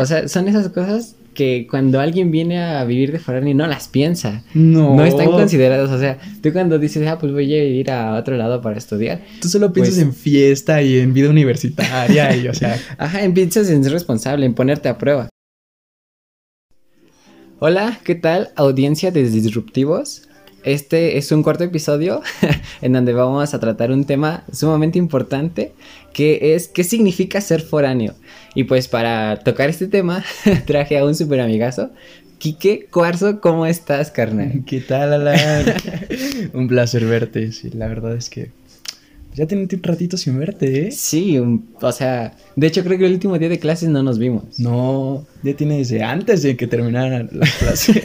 O sea, son esas cosas que cuando alguien viene a vivir de foráneo no las piensa. No. No están consideradas. O sea, tú cuando dices, ah, pues voy a vivir a otro lado para estudiar. Tú solo piensas Pues- en fiesta y en vida universitaria y, o sea, Ajá, en piensas en ser responsable, en ponerte a prueba. Hola, ¿qué tal, audiencia de Disruptivos? Este es un cuarto episodio en donde vamos a tratar un tema sumamente importante que es qué significa ser foráneo. Y pues para tocar este tema traje a un super amigazo, Quique Cuarzo, ¿cómo estás, carnal? ¿qué tal, Alan? Un placer verte, sí, la verdad es que ya tenía un ratito sin verte, ¿eh? Sí, un- o sea, de hecho creo que el último día de clases no nos vimos. No, ya tiene desde antes de que terminaran las clases.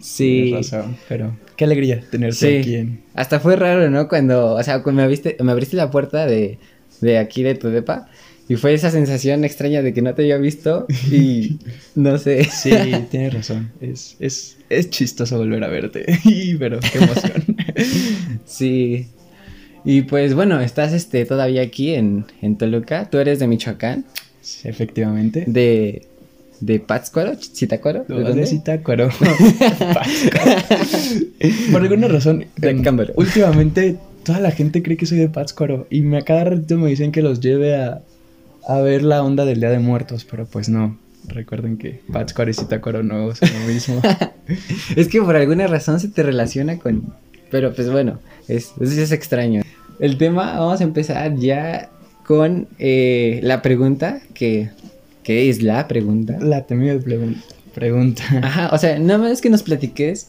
Sí. Razón, pero qué alegría tenerte Sí. aquí en... Hasta fue raro, ¿no? Cuando, o sea, cuando me abriste, me abriste la puerta de, de aquí de tu depa y fue esa sensación extraña de que no te había visto y no sé. Sí, tienes razón, es, es, es chistoso volver a verte, pero qué emoción. Sí. Y pues bueno, estás este todavía aquí en, en Toluca. Tú eres de Michoacán, Sí, efectivamente. de de Pátzcuaro, Zitácuaro, ¿de dónde? Zitácuaro. Por alguna razón, De em, Cámbaro. últimamente toda la gente cree que soy de Pátzcuaro y me a cada ratito me dicen que los lleve a, a ver la onda del Día de Muertos, pero pues no. Recuerden que Pátzcuaro y Zitácuaro no son lo mismo. Es que por alguna razón se te relaciona con... Pero pues bueno, es, es, es extraño. El tema, vamos a empezar ya con eh, la pregunta, que, que es la pregunta. La temida pregun- pregunta. Ajá, o sea, nada más que nos platiques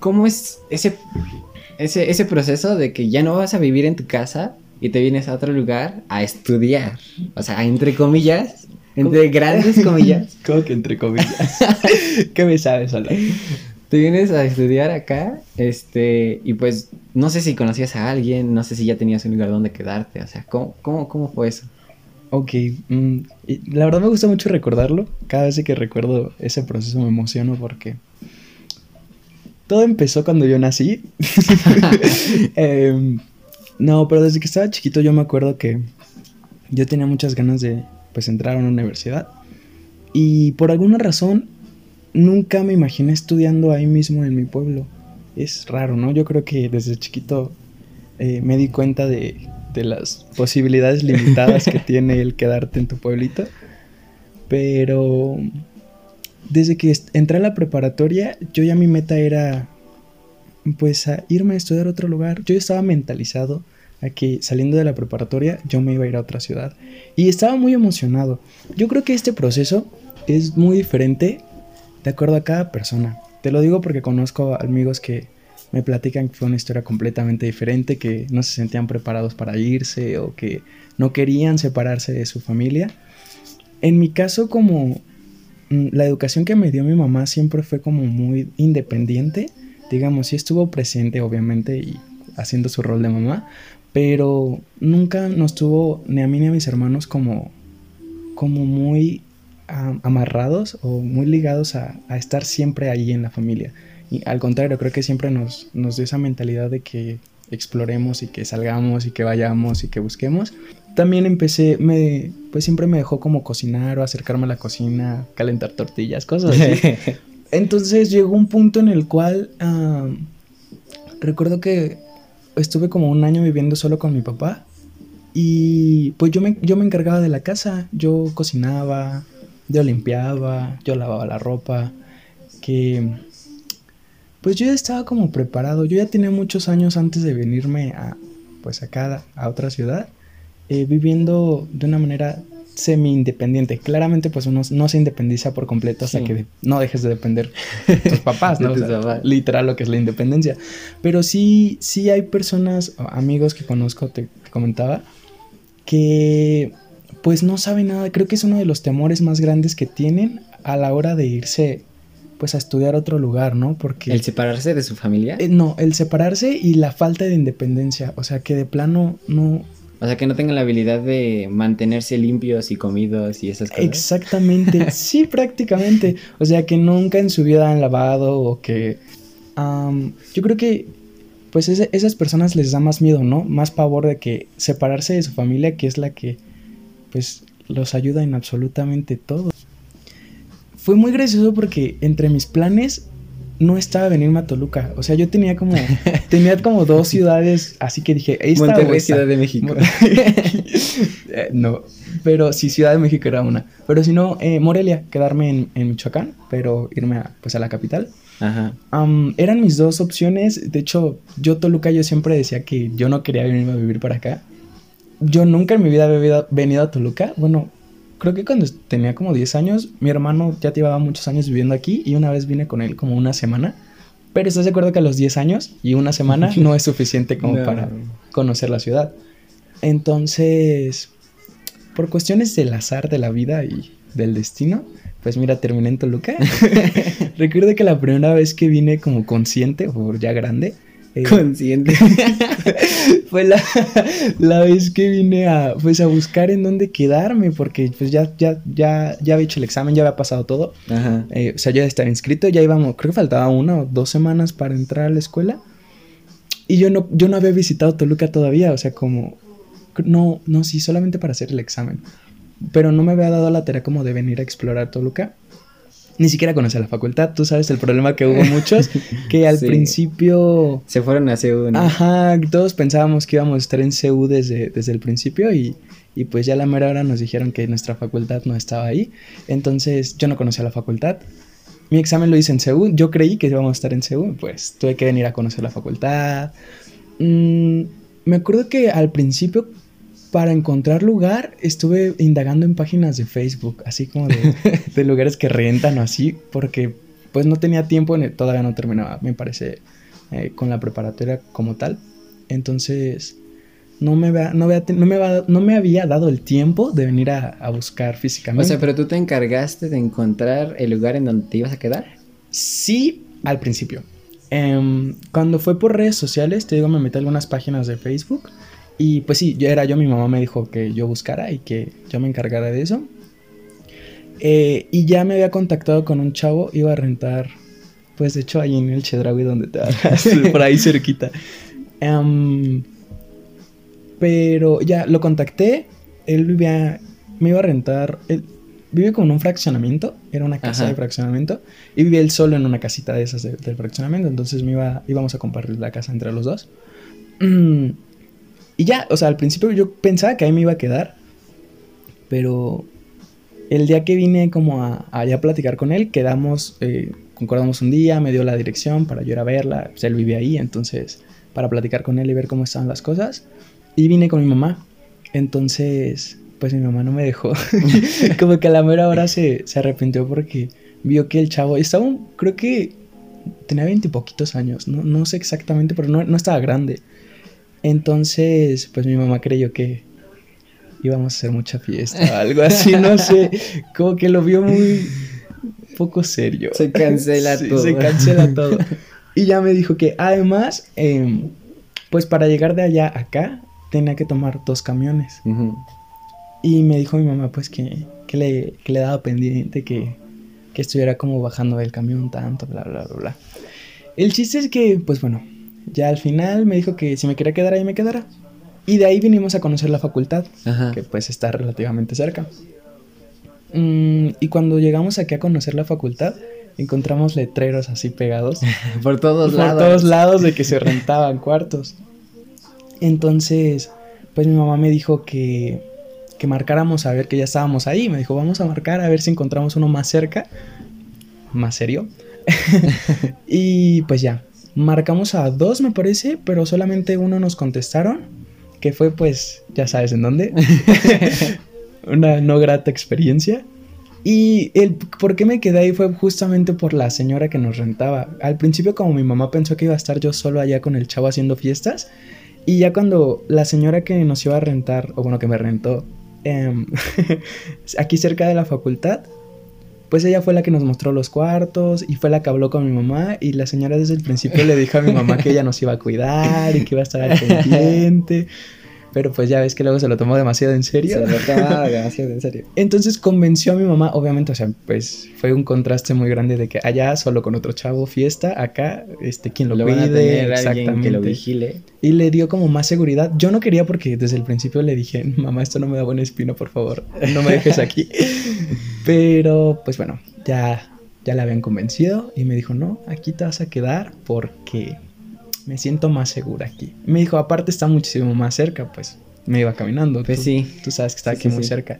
cómo es ese, ese, ese proceso de que ya no vas a vivir en tu casa y te vienes a otro lugar a estudiar. O sea, entre comillas, entre ¿Cómo? grandes comillas. ¿Cómo que entre comillas? ¿Qué me sabes, Alan? Te vienes a estudiar acá, este, y pues no sé si conocías a alguien, no sé si ya tenías un lugar donde quedarte, o sea, ¿cómo, cómo, cómo fue eso? Ok, mm, la verdad me gusta mucho recordarlo. Cada vez que recuerdo ese proceso me emociono porque todo empezó cuando yo nací. Em, no, pero desde que estaba chiquito yo me acuerdo que yo tenía muchas ganas de pues entrar a una universidad y por alguna razón nunca me imaginé estudiando ahí mismo en mi pueblo. Es raro, ¿no? Yo creo que desde chiquito eh, me di cuenta de, de las posibilidades limitadas que tiene el quedarte en tu pueblito. Pero desde que entré a la preparatoria, yo ya mi meta era pues a irme a estudiar a otro lugar. Yo estaba mentalizado a que saliendo de la preparatoria yo me iba a ir a otra ciudad. Y estaba muy emocionado. Yo creo que este proceso es muy diferente de acuerdo a cada persona. Te lo digo porque conozco amigos que me platican que fue una historia completamente diferente, que no se sentían preparados para irse o que no querían separarse de su familia. En mi caso, como mm, la educación que me dio mi mamá siempre fue como muy independiente, digamos, sí estuvo presente obviamente y haciendo su rol de mamá, pero nunca nos tuvo ni a mí ni a mis hermanos como, como muy am- amarrados o muy ligados a, a estar siempre ahí en la familia. Y al contrario, creo que siempre nos, nos dio esa mentalidad de que exploremos y que salgamos y que vayamos y que busquemos. También empecé, me, pues siempre me dejó como cocinar o acercarme a la cocina, calentar tortillas, cosas así. Entonces llegó un punto en el cual recuerdo que estuve como un año viviendo solo con mi papá y pues yo me, yo me encargaba de la casa, yo cocinaba, yo limpiaba, yo lavaba la ropa, que pues yo ya estaba como preparado, yo ya tenía muchos años antes de venirme a pues acá a otra ciudad, eh, viviendo de una manera semi independiente. Claramente pues uno no se independiza por completo hasta Sí. que no dejes de depender de tus papás, ¿no? O sea, literal lo que es la independencia. Pero sí, sí hay personas, amigos que conozco, te te comentaba, que pues no saben nada. Creo que es uno de los temores más grandes que tienen a la hora de irse pues a estudiar a otro lugar, ¿no? Porque... ¿El separarse de su familia? Eh, no, el separarse y la falta de independencia. O sea, que de plano no... O sea, que no tengan la habilidad de mantenerse limpios y comidos y esas cosas. Exactamente, sí, prácticamente. O sea, que nunca en su vida han lavado o que... yo creo que pues ese- esas personas les da más miedo, ¿no? Más pavor de que separarse de su familia, que es la que pues los ayuda en absolutamente todo. fue muy gracioso porque entre mis planes no estaba venirme a Toluca. O sea, yo tenía como, tenía como dos ciudades, así que dije, esta Monterrey, Ciudad de México. Eh, no, pero sí, Ciudad de México era una. Pero si no, eh, Morelia, quedarme en, Michoacán, pero irme a, pues a la capital. Ajá. eran mis dos opciones. De hecho, yo Toluca, yo siempre decía que yo no quería venirme a vivir para acá. Yo nunca en mi vida había venido a Toluca. Bueno, creo que cuando tenía como 10 años, mi hermano ya llevaba muchos años viviendo aquí y una vez vine con él como una semana. Pero estás de acuerdo que a los 10 años y una semana no es suficiente como para conocer la ciudad. Entonces, por cuestiones del azar de la vida y del destino, pues mira, terminé en Toluca. Recuerdo que la primera vez que vine como consciente o ya grande, eh, consciente. fue la, la, vez que vine a, pues, a buscar en dónde quedarme, porque pues ya, ya, ya, ya había hecho el examen, ya había pasado todo. Eh, o sea, ya estaba inscrito, ya íbamos, creo que faltaba una o dos semanas para entrar a la escuela. Y yo no, yo no había visitado Toluca todavía, o sea, como, no, no, sí, solamente para hacer el examen. Pero no me había dado la tarea como de venir a explorar Toluca ni siquiera conoce la facultad. Tú sabes el problema que hubo muchos, que al principio... Se fueron a CEU, ¿no? Ajá, todos pensábamos que íbamos a estar en CEU desde, desde el principio y, y pues ya a la mera hora nos dijeron que nuestra facultad no estaba ahí. Entonces yo no conocía la facultad. Mi examen lo hice en CEU, yo creí que íbamos a estar en CEU, pues tuve que venir a conocer la facultad. Mm, me acuerdo que al principio para encontrar lugar estuve indagando en páginas de Facebook, así como de, lugares que rentan o así, porque pues no tenía tiempo, todavía no terminaba, me parece, eh, con la preparatoria como tal. Entonces, no me, no, no, me, no me había dado el tiempo de venir a, buscar físicamente. O sea, pero tú te encargaste de encontrar el lugar en donde te ibas a quedar. Sí, al principio. Em, cuando fue por redes sociales, te digo, me metí a algunas páginas de Facebook y pues sí, yo era yo, mi mamá me dijo que yo buscara y que yo me encargara de eso. Eh, y ya me había contactado con un chavo, iba a rentar, pues de hecho ahí en el Chedraui donde te vas, por ahí cerquita. Em, pero ya lo contacté, él vivía, me iba a rentar, él vive como en un fraccionamiento, era una casa de fraccionamiento, y vivía él solo en una casita de esas del fraccionamiento, entonces me iba, íbamos a compartir la casa entre los dos. Y ya, o sea, al principio yo pensaba que ahí me iba a quedar, pero el día que vine como a, allá a platicar con él, quedamos, eh, concordamos un día, me dio la dirección para yo ir a verla, pues él vive ahí, entonces para platicar con él y ver cómo estaban las cosas. Y vine con mi mamá, entonces pues mi mamá no me dejó, como que a la mera hora se, se arrepintió porque vio que el chavo estaba, creo que tenía veintipoquitos años, no, no sé exactamente, pero no, no estaba grande. Entonces, pues mi mamá creyó que íbamos a hacer mucha fiesta, algo así, no sé, como que lo vio muy poco serio. Se cancela todo. Se cancela todo. Y ya me dijo que además, em, pues para llegar de allá a acá, tenía que tomar dos camiones. Y me dijo mi mamá, pues que, que, le, que le daba pendiente, que, que estuviera como bajando del camión tanto, bla, bla, bla, bla. El chiste es que, pues bueno, ya al final me dijo que si me quería quedar ahí me quedara. Y de ahí vinimos a conocer la facultad, que pues está relativamente cerca. Mm, y cuando llegamos aquí a conocer la facultad, encontramos letreros así pegados. por todos lados. Por todos lados de que se rentaban cuartos. Entonces, pues mi mamá me dijo que, que marcáramos a ver que ya estábamos ahí. Me dijo, vamos a marcar a ver si encontramos uno más cerca. Más serio. y pues ya, Marcamos a dos, me parece, pero solamente uno nos contestaron, que fue pues, ya sabes en dónde. Una no grata experiencia. Y el por qué me quedé ahí fue justamente por la señora que nos rentaba. Al principio como mi mamá pensó que iba a estar yo solo allá con el chavo haciendo fiestas. Y ya cuando la señora que nos iba a rentar, o bueno, que me rentó, em, aquí cerca de la facultad, pues ella fue la que nos mostró los cuartos y fue la que habló con mi mamá y la señora desde el principio le dijo a mi mamá que ella nos iba a cuidar y que iba a estar al pendiente. Pero pues ya ves que luego se lo tomó demasiado en serio. Se lo tomaba demasiado en serio. Entonces convenció a mi mamá, obviamente, o sea, pues fue un contraste muy grande de que allá solo con otro chavo fiesta, acá, este, quien lo, lo cuide, exactamente. que lo vigile. Y le dio como más seguridad. Yo no quería porque desde el principio le dije, mamá, esto no me da buena espina, por favor, no me dejes aquí. Pero, pues bueno, ya, ya la habían convencido y me dijo, no, aquí te vas a quedar porque me siento más segura aquí. Me dijo, aparte está muchísimo más cerca, pues me iba caminando. Pues tú, sí. Tú sabes que está aquí muy cerca.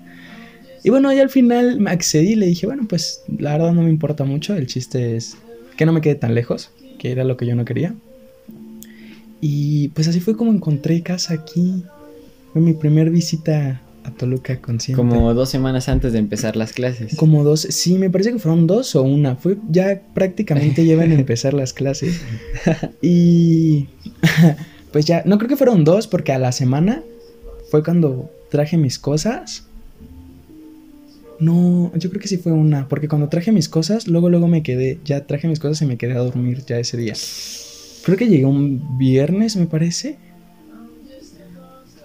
Y bueno, y al final me accedí y le dije, bueno, pues la verdad no me importa mucho, el chiste es que no me quede tan lejos, que era lo que yo no quería. Y pues así fue como encontré casa aquí. Fue mi primer visita a Toluca. Como dos semanas antes de empezar las clases. Como dos, sí, me parece que fueron dos o una. Fue ya prácticamente llevan a empezar las clases. Y pues ya, no creo que fueron dos porque a la semana fue cuando traje mis cosas. No, yo creo que sí fue una, porque cuando traje mis cosas, luego luego me quedé, ya traje mis cosas y me quedé a dormir ya ese día. Creo que llegué un viernes, me parece.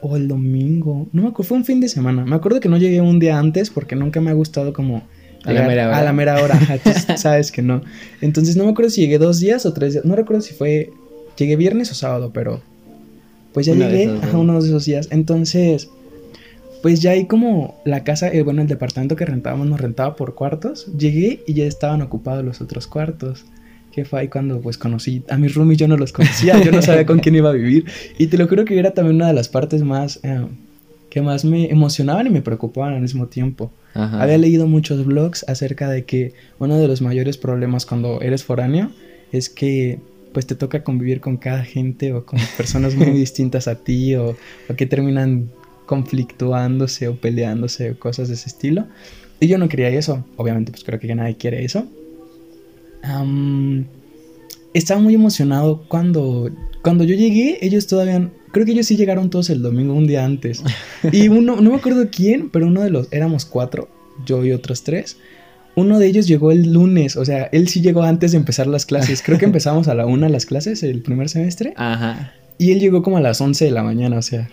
O el domingo. No me acuerdo, fue un fin de semana. Me acuerdo que no llegué un día antes porque nunca me ha gustado como... A la mera hora. A la mera hora. sabes que no. Entonces no me acuerdo si llegué dos días o tres días. No recuerdo si fue... Llegué viernes o sábado, pero... Pues ya llegué a uno de esos días. Entonces... Pues ya ahí como la casa, eh, bueno, el departamento que rentábamos nos rentaba por cuartos. Llegué y ya estaban ocupados los otros cuartos que fue ahí cuando pues conocí a mis roomies, yo no los conocía, yo no sabía con quién iba a vivir. Y te lo juro que era también una de las partes más eh, que más me emocionaban y me preocupaban al mismo tiempo. Había leído muchos blogs acerca de que uno de los mayores problemas cuando eres foráneo es que pues te toca convivir con cada gente o con personas muy distintas a ti o, que terminan conflictuándose o peleándose o cosas de ese estilo. Y yo no quería eso, obviamente pues creo que ya nadie quiere eso estaba muy emocionado cuando, cuando yo llegué, ellos todavía, creo que ellos sí llegaron todos el domingo, un día antes. Y uno, no me acuerdo quién, pero uno de los, éramos cuatro, yo y otros tres. Uno de ellos llegó el lunes, o sea, él sí llegó antes de empezar las clases. Creo que empezamos a la una las clases el primer semestre. Ajá. Y él llegó como a las 11 de la mañana, o sea,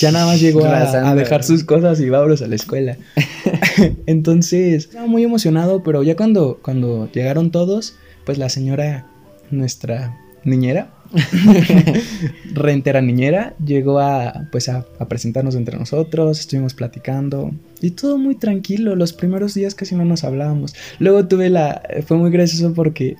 ya nada más llegó a, dejar sus cosas y vámonos a la escuela. Entonces, estaba muy emocionado, pero ya cuando, cuando llegaron todos, pues la señora, nuestra niñera, rentera niñera, llegó a, pues a, a, presentarnos entre nosotros, estuvimos platicando y todo muy tranquilo, los primeros días casi no nos hablábamos. Luego tuve la, fue muy gracioso porque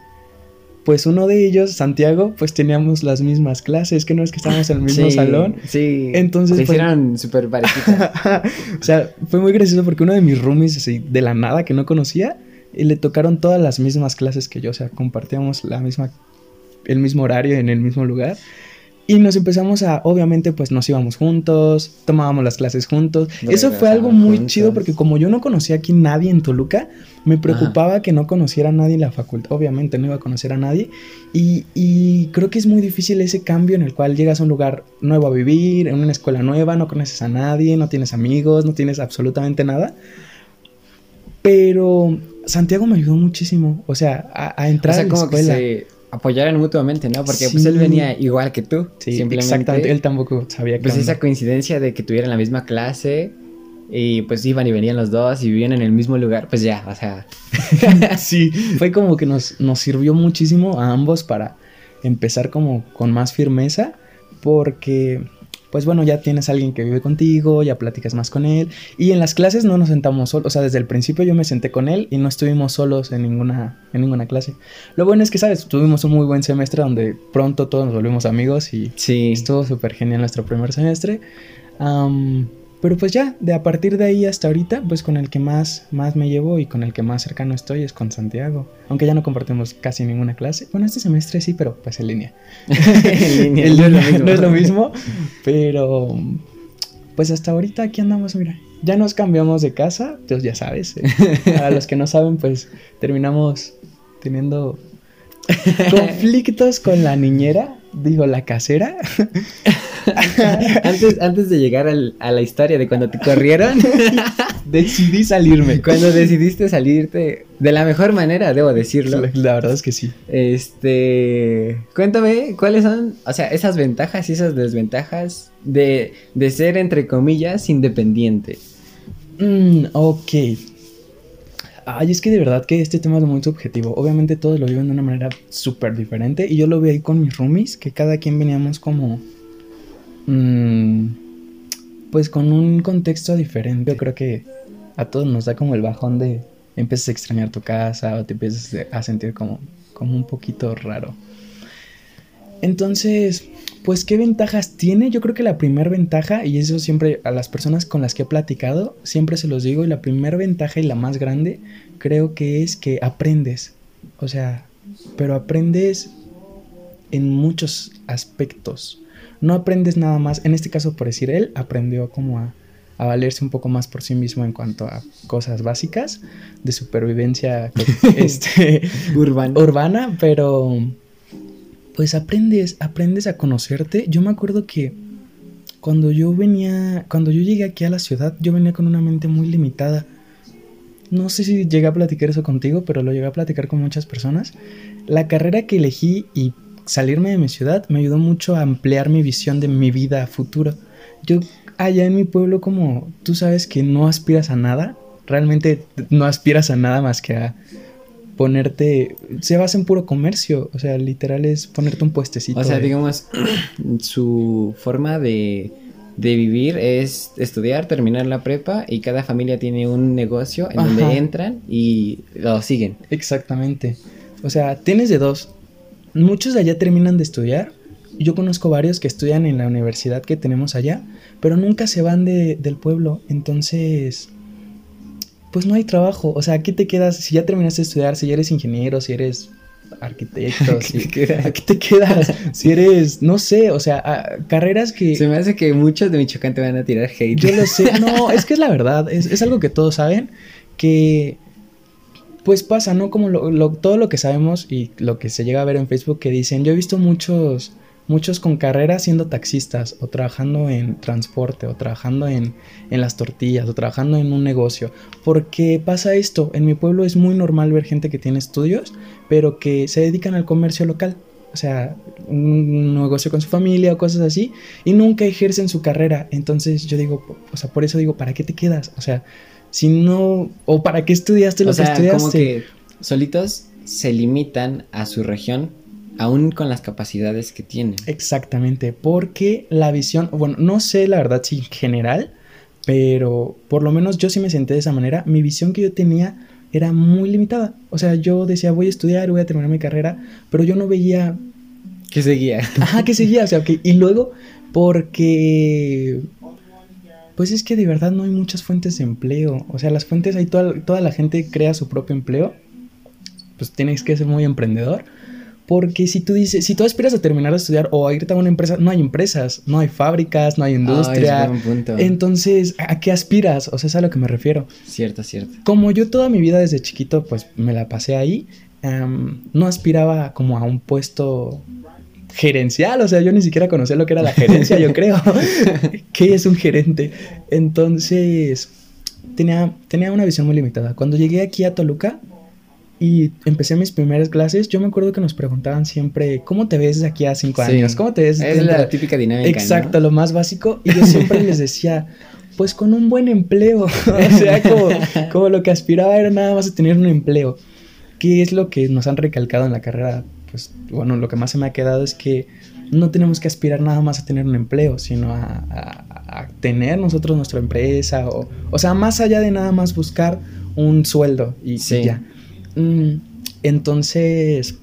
pues uno de ellos, Santiago, pues teníamos las mismas clases, que no es que estábamos en el mismo salón. Sí. Entonces. Se hicieron súper parecidos. o sea, fue muy gracioso porque uno de mis roomies, así, de la nada, que no conocía, y le tocaron todas las mismas clases que yo, o sea, compartíamos la misma, el mismo horario en el mismo lugar. Y nos empezamos a, obviamente, pues nos íbamos juntos, tomábamos las clases juntos. Eso fue algo muy chido porque como yo no conocía aquí nadie en Toluca, me preocupaba que no conociera a nadie en la facultad. Obviamente no iba a conocer a nadie. Y, y, creo que es muy difícil ese cambio en el cual llegas a un lugar nuevo a vivir, en una escuela nueva, no conoces a nadie, no tienes amigos, no tienes absolutamente nada. Pero Santiago me ayudó muchísimo, o sea, a, entrar a la escuela apoyaran mutuamente, ¿no? Porque pues él venía igual que tú. Sí, exactamente. Él tampoco sabía que. Pues esa coincidencia de que tuvieran la misma clase y pues iban y venían los dos y vivían en el mismo lugar, pues ya, o sea. sí, fue como que nos, nos sirvió muchísimo a ambos para empezar como con más firmeza porque pues bueno, ya tienes a alguien que vive contigo, ya platicas más con él. Y en las clases no nos sentamos solos, o sea, desde el principio yo me senté con él y no estuvimos solos en ninguna, en ninguna clase. Lo bueno es que, ¿sabes? Tuvimos un muy buen semestre donde pronto todos nos volvimos amigos y sí. estuvo súper genial nuestro primer semestre. Pero pues ya, de a partir de ahí hasta ahorita, pues con el que más, más me llevo y con el que más cercano estoy es con Santiago. Aunque ya no compartimos casi ninguna clase. Bueno, este semestre sí, pero pues en línea. en línea. no, es lo mismo. Pero pues hasta ahorita aquí andamos, mira. Ya nos cambiamos de casa, Dios ya sabes. Eh. A los que no saben, pues terminamos teniendo conflictos con la niñera, digo, la casera. antes, antes de llegar a la historia de cuando te corrieron, decidí salirme. Cuando decidiste salirte de la mejor manera, debo decirlo. La, verdad es que sí. Este, cuéntame, ¿cuáles son, o sea, esas ventajas y esas desventajas de, ser, entre comillas, independiente? Mm, ok. Ay, es que de verdad que este tema es muy subjetivo. Obviamente todos lo viven de una manera súper diferente. Y yo lo vi ahí con mis roomies, que cada quien veníamos como Mm, pues con un contexto diferente. Yo creo que a todos nos da como el bajón de, empiezas a extrañar tu casa o te empiezas a sentir como, como un poquito raro. Entonces, pues, ¿qué ventajas tiene? Yo creo que la primera ventaja, y eso siempre a las personas con las que he platicado, siempre se los digo, y la primera ventaja y la más grande, creo que es que aprendes. O sea, pero aprendes en muchos aspectos. No aprendes nada más, en este caso por decir él, aprendió como a, a valerse un poco más por sí mismo en cuanto a cosas básicas de supervivencia este, urbana. urbana, pero pues aprendes, aprendes a conocerte. Yo me acuerdo que cuando yo venía, cuando yo llegué aquí a la ciudad, yo venía con una mente muy limitada. No sé si llegué a platicar eso contigo, pero lo llegué a platicar con muchas personas. La carrera que elegí y salirme de mi ciudad me ayudó mucho a ampliar mi visión de mi vida futuro. Yo allá en mi pueblo como tú sabes que no aspiras a nada, realmente no aspiras a nada más que a ponerte, se basa en puro comercio, o sea, literal es ponerte un puestecito. O sea, digamos, su forma de, de, vivir es estudiar, terminar la prepa y cada familia tiene un negocio en donde entran y lo siguen. Exactamente. O sea, tienes de dos. Muchos de allá terminan de estudiar. Yo conozco varios que estudian en la universidad que tenemos allá, pero nunca se van de, del pueblo. Entonces, pues no hay trabajo. O sea, aquí te quedas, si ya terminaste de estudiar, si ya eres ingeniero, si eres arquitecto, si, aquí te quedas, si eres, no sé, o sea, carreras que... Se me hace que muchos de Michoacán te van a tirar hate. Yo lo sé, no, es que es la verdad, es, es algo que todos saben, que pues pasa, ¿no? Como todo lo que sabemos y lo que se llega a ver en Facebook que dicen, yo he visto muchos muchos con carrera siendo taxistas o trabajando en transporte o trabajando en, en, las tortillas o trabajando en un negocio. Porque pasa esto, en mi pueblo es muy normal ver gente que tiene estudios, pero que se dedican al comercio local. O sea, un negocio con su familia o cosas así, y nunca ejercen su carrera. Entonces yo digo, o sea, por eso digo, ¿para qué te quedas? O sea, si no, o ¿para qué estudiaste lo que estudiaste? Como que solitos se limitan a su región aún con las capacidades que tienen. Exactamente, porque la visión, bueno, no sé la verdad si en general, pero por lo menos yo sí me senté de esa manera, mi visión que yo tenía era muy limitada. O sea, yo decía, voy a estudiar, voy a terminar mi carrera, pero yo no veía... Que seguía. Ajá, que seguía, o sea, que... Y luego, porque... Pues es que de verdad no hay muchas fuentes de empleo. O sea, las fuentes, ahí toda, toda la gente crea su propio empleo. Pues tienes que ser muy emprendedor. Porque si tú dices, si tú aspiras a terminar de estudiar o a irte a una empresa, no hay empresas, no hay fábricas, no hay industria. Entonces, ¿a qué aspiras? O sea, es a lo que me refiero. Cierto, cierto. Como yo toda mi vida desde chiquito, pues me la pasé ahí, no aspiraba como a un puesto gerencial, o sea, yo ni siquiera conocía lo que era la gerencia, yo creo. ¿Qué es un gerente? Entonces, tenía, tenía una visión muy limitada. Cuando llegué aquí a Toluca, y empecé mis primeras clases, yo me acuerdo que nos preguntaban siempre, ¿cómo te ves de aquí a cinco años? ¿Cómo te ves? Es la típica dinámica. Exacto, lo más básico. Y yo siempre les decía, pues con un buen empleo. o sea, como, como, lo que aspiraba era nada más a tener un empleo. ¿Qué es lo que nos han recalcado en la carrera? Pues bueno, lo que más se me ha quedado es que no tenemos que aspirar nada más a tener un empleo, sino a, a, tener nosotros nuestra empresa. O, o sea, más allá de nada más buscar un sueldo y, y ya. Mm, entonces,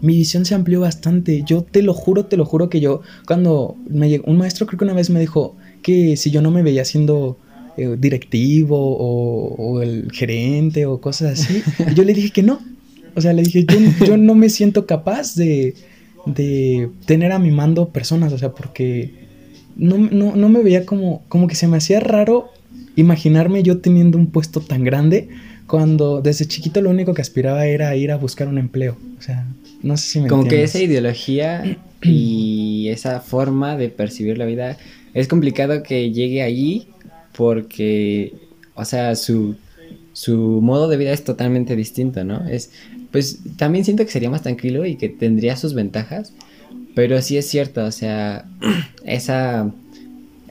mi visión se amplió bastante. Yo te lo juro, te lo juro que yo, cuando me llegó, un maestro creo que una vez me dijo que si yo no me veía siendo eh, directivo o, el gerente o cosas así, yo le dije que no. O sea, le dije, yo, yo no me siento capaz de, de, tener a mi mando personas, o sea, porque no, no, no me veía como, como que se me hacía raro imaginarme yo teniendo un puesto tan grande cuando desde chiquito lo único que aspiraba era ir a buscar un empleo. O sea, no sé si me Como que esa ideología y esa forma de percibir la vida es complicado que llegue allí porque, o sea, su, su modo de vida es totalmente distinto, ¿no? Es, pues también siento que sería más tranquilo y que tendría sus ventajas, pero sí es cierto, o sea, esa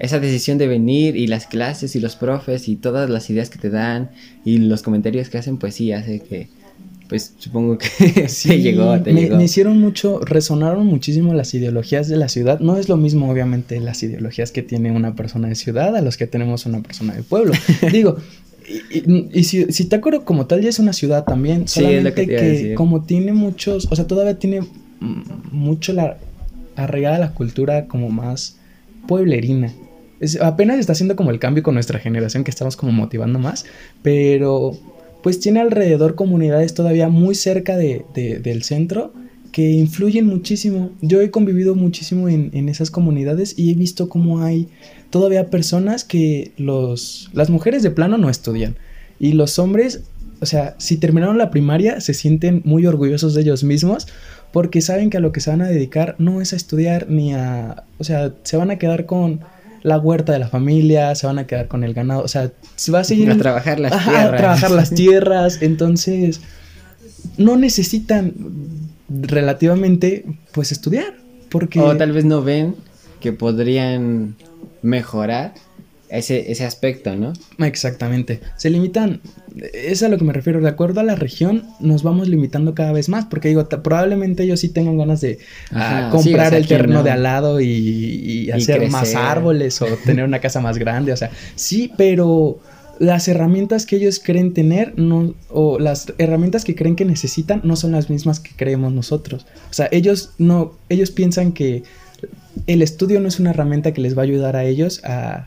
esa decisión de venir y las clases y los profes y todas las ideas que te dan y los comentarios que hacen, pues sí hace que, pues supongo que sí llegó, te me, llegó. Me hicieron mucho, resonaron muchísimo las ideologías de la ciudad. No es lo mismo, obviamente, las ideologías que tiene una persona de ciudad a los que tenemos una persona de pueblo. Digo, Y, y, si, si Tácoro como tal ya es una ciudad también, Sí, es lo solamente que te iba a que, decir. como tiene muchos, o sea, todavía tiene mucho la arraigada la cultura como más pueblerina. Es- apenas está haciendo como el cambio con nuestra generación que estamos como motivando más, pero pues tiene alrededor comunidades todavía muy cerca de, de- del centro que influyen muchísimo. Yo he convivido muchísimo en, en esas comunidades y he visto cómo hay todavía personas que los, las mujeres de plano no estudian y los hombres, o sea, si terminaron la primaria se sienten muy orgullosos de ellos mismos porque saben que a lo que se van a dedicar no es a estudiar ni a, o sea, se van a quedar con la huerta de la familia, se van a quedar con el ganado, o sea, se va a seguir A trabajar las Ajá, tierras. trabajar las tierras, entonces no necesitan relativamente pues estudiar, porque O tal vez no ven que podrían mejorar ese, ese aspecto, ¿no? Exactamente. Se limitan. Es a lo que me refiero. De acuerdo a la región, nos vamos limitando cada vez más. Porque digo, probablemente ellos sí tengan ganas de ah, comprar sí, o sea, el ¿quién terreno no? de al lado y, y hacer más árboles o tener una casa más grande. O sea, sí, pero las herramientas que ellos creen tener no, o las herramientas que creen que necesitan no son las mismas que creemos nosotros. O sea, ellos no, ellos piensan que el estudio no es una herramienta que les va a ayudar a ellos a,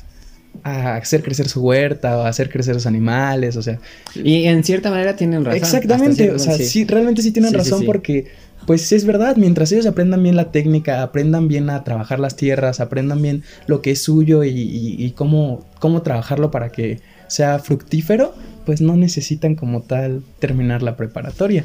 a hacer crecer su huerta o a hacer crecer sus animales, o sea, Y en cierta manera tienen razón. exactamente, o sea, sí. realmente sí tienen sí, razón sí. porque pues sí es verdad, mientras ellos aprendan bien la técnica, aprendan bien a trabajar las tierras, aprendan bien lo que es suyo y, y- y cómo, cómo trabajarlo para que sea fructífero, pues no necesitan como tal terminar la preparatoria.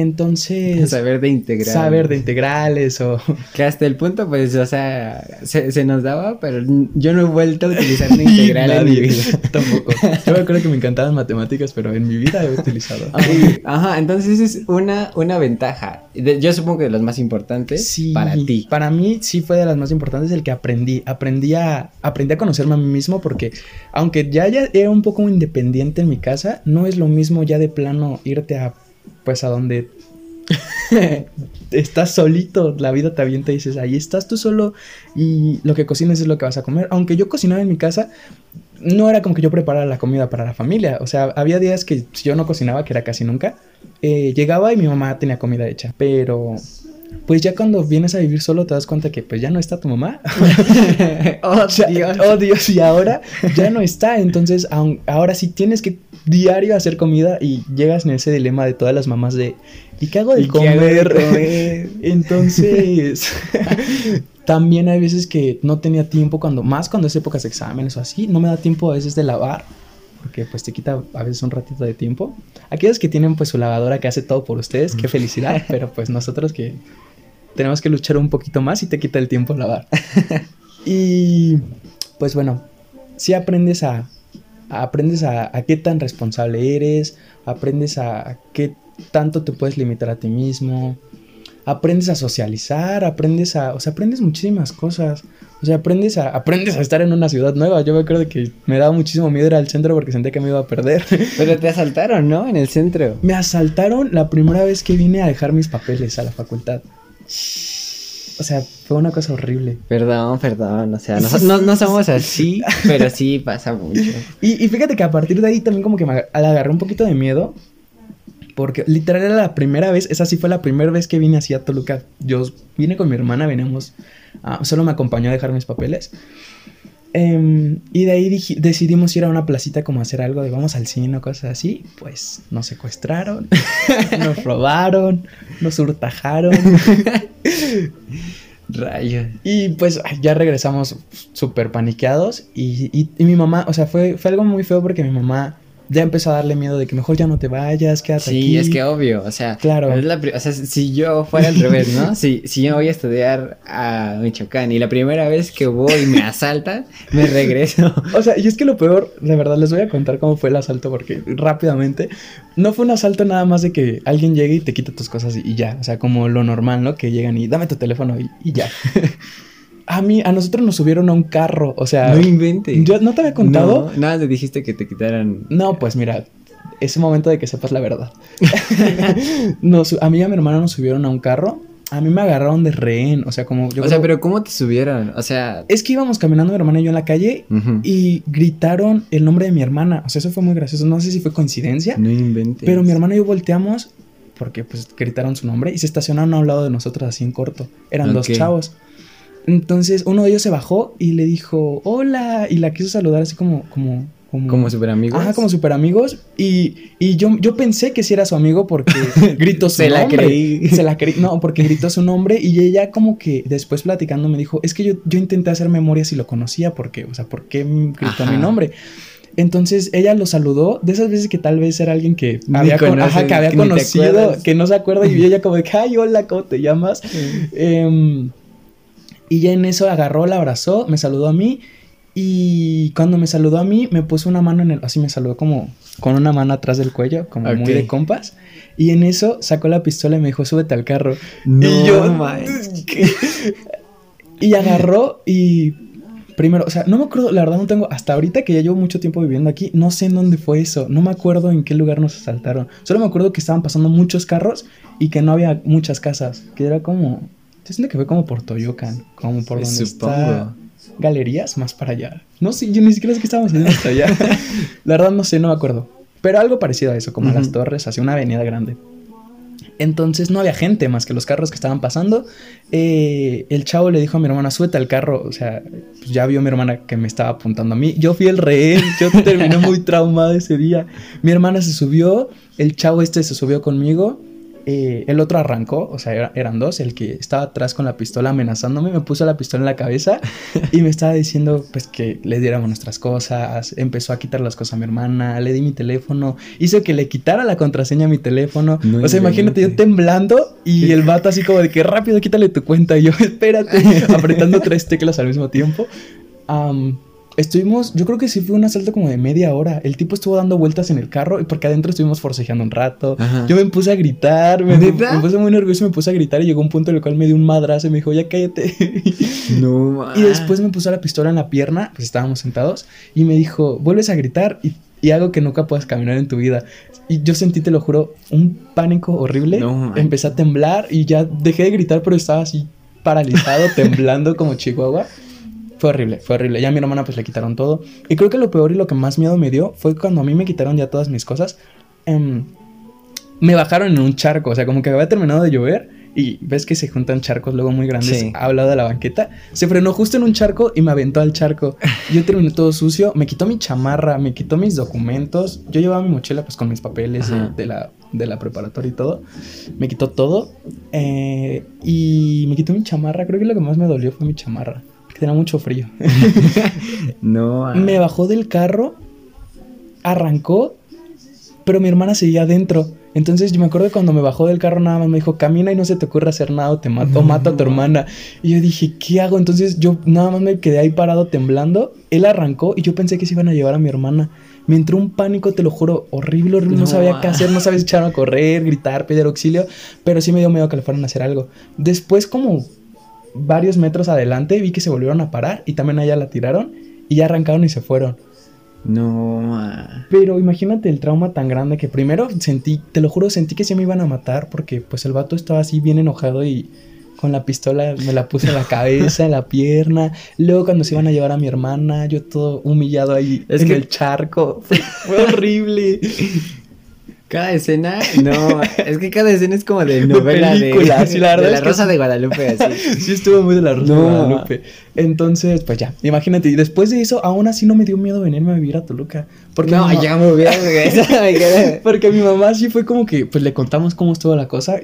Entonces, Saber de integrar. saber de integrales o... Que hasta el punto, pues, o sea, se, se nos daba, pero yo no he vuelto a utilizar una integral en mi vida. Tampoco. Yo me acuerdo que me encantaban matemáticas, pero en mi vida he utilizado. Ajá, entonces es una, una ventaja. Yo supongo que de las más importantes Sí, para ti. Para mí sí fue de las más importantes el que aprendí. Aprendí a, aprendí a conocerme a mí mismo porque aunque ya, ya era un poco independiente en mi casa, no es lo mismo ya de plano irte a pues a donde estás solito, la vida te avienta y dices, ahí estás tú solo y lo que cocines es lo que vas a comer. Aunque yo cocinaba en mi casa, no era como que yo preparara la comida para la familia. O sea, había días que si yo no cocinaba, que era casi nunca, eh, llegaba y mi mamá tenía comida hecha. Pero, pues ya cuando vienes a vivir solo te das cuenta que pues ya no está tu mamá. oh, Dios. oh Dios, y ahora ya no está. Entonces, aun- ahora sí tienes que diario hacer comida y llegas en ese dilema de todas las mamás de ¿y qué hago de ¿Y qué hago de comer? Entonces, también hay veces que no tenía tiempo cuando más cuando es épocas de exámenes o así, no me da tiempo a veces de lavar. Porque pues te quita a veces un ratito de tiempo. Aquellos que tienen pues su lavadora que hace todo por ustedes, qué felicidad. pero pues nosotros que tenemos que luchar un poquito más y te quita el tiempo lavar. y pues bueno, si aprendes a- aprendes a, a qué tan responsable eres, aprendes a, a qué tanto te puedes limitar a ti mismo, aprendes a socializar, aprendes a, o sea, aprendes muchísimas cosas. O sea, aprendes a, aprendes a estar en una ciudad nueva. Yo me acuerdo que me daba muchísimo miedo ir al centro porque sentía que me iba a perder. Pero te asaltaron, ¿no? En el centro. me asaltaron la primera vez que vine a dejar mis papeles a la facultad. O sea, fue una cosa horrible. Perdón, perdón. O sea, no, no, no somos así, pero sí pasa mucho. Y, y fíjate que a partir de ahí también como que me ag- agarré un poquito de miedo. Porque literal era la primera vez, esa sí fue la primera vez que vine así a Toluca. Yo vine con mi hermana, veníamos, solo me acompañó a dejar mis papeles. Em, y de ahí decidimos ir a una placita como a hacer algo de vamos al cine o cosas así. Pues nos secuestraron, nos robaron, nos hurtajaron. Rayos. Y pues ya regresamos súper paniqueados y, y- y mi mamá, o sea, fue, fue algo muy feo porque mi mamá ya empezó a darle miedo de que mejor ya no te vayas, quédate Sí, aquí. es que obvio, o sea, Claro. es la pri- o sea, si yo fuera al revés, ¿no? Si, si yo voy a estudiar a Michoacán y la primera vez que voy me asaltan, me regreso. O sea, y es que lo peor, de verdad, les voy a contar cómo fue el asalto porque rápidamente, no fue un asalto nada más de que alguien llegue y te quita tus cosas y, y ya, o sea, como lo normal, ¿no? Que llegan y dame tu teléfono y, y ya. a mí, a nosotros nos subieron a un carro, o sea, No inventes. yo no te había contado. No, nada, te dijiste que te quitaran. No, pues mira, es momento de que sepas la verdad. Nos- a mí y a mi hermano nos subieron a un carro a mí me agarraron de rehén, o sea, como yo... O sea, pero ¿cómo te subieron? O sea... Es que íbamos caminando mi hermana y yo en la calle y gritaron el nombre de mi hermana, o sea, eso fue muy gracioso, no sé si fue coincidencia. No inventes. Pero mi hermana y yo volteamos porque pues gritaron su nombre y se estacionaron a un lado de nosotros así en corto. Eran dos chavos. Entonces uno de ellos se bajó y le dijo, hola, y la quiso saludar así como, como, como, super amigos. Ajá, como super amigos. Y, y yo, yo pensé que sí era su amigo porque gritó su se nombre. Se la creí. Se la creí. No, porque gritó su nombre y ella como que después platicando me dijo, es que yo, yo intenté hacer memoria si lo conocía porque, o sea, ¿por qué gritó mi nombre? Entonces ella lo saludó, de esas veces que tal vez era alguien que había, que había conocido, que no se acuerda, y ella como de, ay, hola, ¿cómo te llamas? Em, y ya en eso agarró, la abrazó, me saludó a mí y cuando me saludó a mí, me puso una mano en el. Así me saludó como con una mano atrás del cuello, como muy de compas. Y en eso sacó la pistola y me dijo, súbete al carro. y yo. y agarró y. Primero, o sea, no me acuerdo, la verdad no tengo. Hasta ahorita que ya llevo mucho tiempo viviendo aquí, no sé en dónde fue eso. No me acuerdo en qué lugar nos asaltaron. Solo me acuerdo que estaban pasando muchos carros y que no había muchas casas. Que era como. Yo siento que fue como por Toyocan, como por donde está galerías más para allá. No sé, yo ni siquiera sé qué estábamos haciendo hasta allá. La verdad no sé, no me acuerdo. Pero algo parecido a eso, como las torres, hacia una avenida grande. Entonces no había gente más que los carros que estaban pasando. Eh, el chavo le dijo a mi hermana, súbete al carro. O sea, pues ya vio mi hermana que me estaba apuntando a mí. Yo fui el rehén, yo terminé muy traumado ese día. Mi hermana se subió, el chavo este se subió conmigo. Eh, el otro arrancó, o sea, eran dos, el que estaba atrás con la pistola amenazándome, me puso la pistola en la cabeza y me estaba diciendo pues que le diéramos nuestras cosas, empezó a quitar las cosas a mi hermana, le di mi teléfono, hizo que le quitara la contraseña a mi teléfono, o sea, imagínate yo temblando y el vato así como de que rápido quítale tu cuenta y yo espérate, apretando tres teclas al mismo tiempo. Estuvimos, yo creo que sí fue un asalto como de media hora. El tipo estuvo dando vueltas en el carro y porque adentro estuvimos forcejeando un rato. Yo me puse a gritar, me, me, puse muy nervioso y me puse a gritar y llegó un punto en el cual me dio un madrazo y me dijo, ya cállate. No, Y después me puso la pistola en la pierna, pues estábamos sentados, y me dijo, vuelves a gritar y, y algo que nunca puedas caminar en tu vida. Y yo sentí, te lo juro, un pánico horrible. Empecé a temblar y ya dejé de gritar, pero estaba así paralizado, temblando como chihuahua. Fue horrible, fue horrible. Ya a mi hermana pues le quitaron todo. Y creo que lo peor y lo que más miedo me dio fue cuando a mí me quitaron ya todas mis cosas. Em, me bajaron en un charco, o sea, como que había terminado de llover y ves que se juntan charcos luego muy grandes sí. lado de la banqueta. Se frenó justo en un charco y me aventó al charco. Yo terminé todo sucio, me quitó mi chamarra, me quitó mis documentos. Yo llevaba mi mochila pues con mis papeles de, la, de la preparatoria y todo. Me quitó todo eh, y me quitó mi chamarra. Creo que lo que más me dolió fue mi chamarra tenía mucho frío. no. Ah. Me bajó del carro, arrancó, pero mi hermana seguía adentro. Entonces yo me acuerdo cuando me bajó del carro nada más me dijo, camina y no se te ocurre hacer nada o te mato, o mato a tu hermana. Y yo dije, ¿qué hago? Entonces yo nada más me quedé ahí parado temblando. Él arrancó y yo pensé que se iban a llevar a mi hermana. Me entró un pánico, te lo juro, horrible, horrible. No, sabía qué hacer, no sabía si a correr, gritar, pedir auxilio. Pero sí me dio miedo que le fueran a hacer algo. Después como varios metros adelante vi que se volvieron a parar y también allá la tiraron y ya arrancaron y se fueron. No. Pero imagínate el trauma tan grande que primero sentí, te lo juro, sentí que se me iban a matar porque pues el vato estaba así bien enojado y con la pistola me la puse en la cabeza, en la pierna. Luego cuando se iban a llevar a mi hermana, yo todo humillado ahí es en el charco. fue horrible. Cada escena, no, es que cada escena es como de novela de, la, de la Rosa de Guadalupe, así. sí, estuvo muy de la Rosa de Guadalupe. Entonces, pues ya, imagínate, y después de eso, aún así no me dio miedo venirme a vivir a Toluca. Porque no, ya me hubiera Porque mi mamá sí fue como que, pues le contamos cómo estuvo la cosa.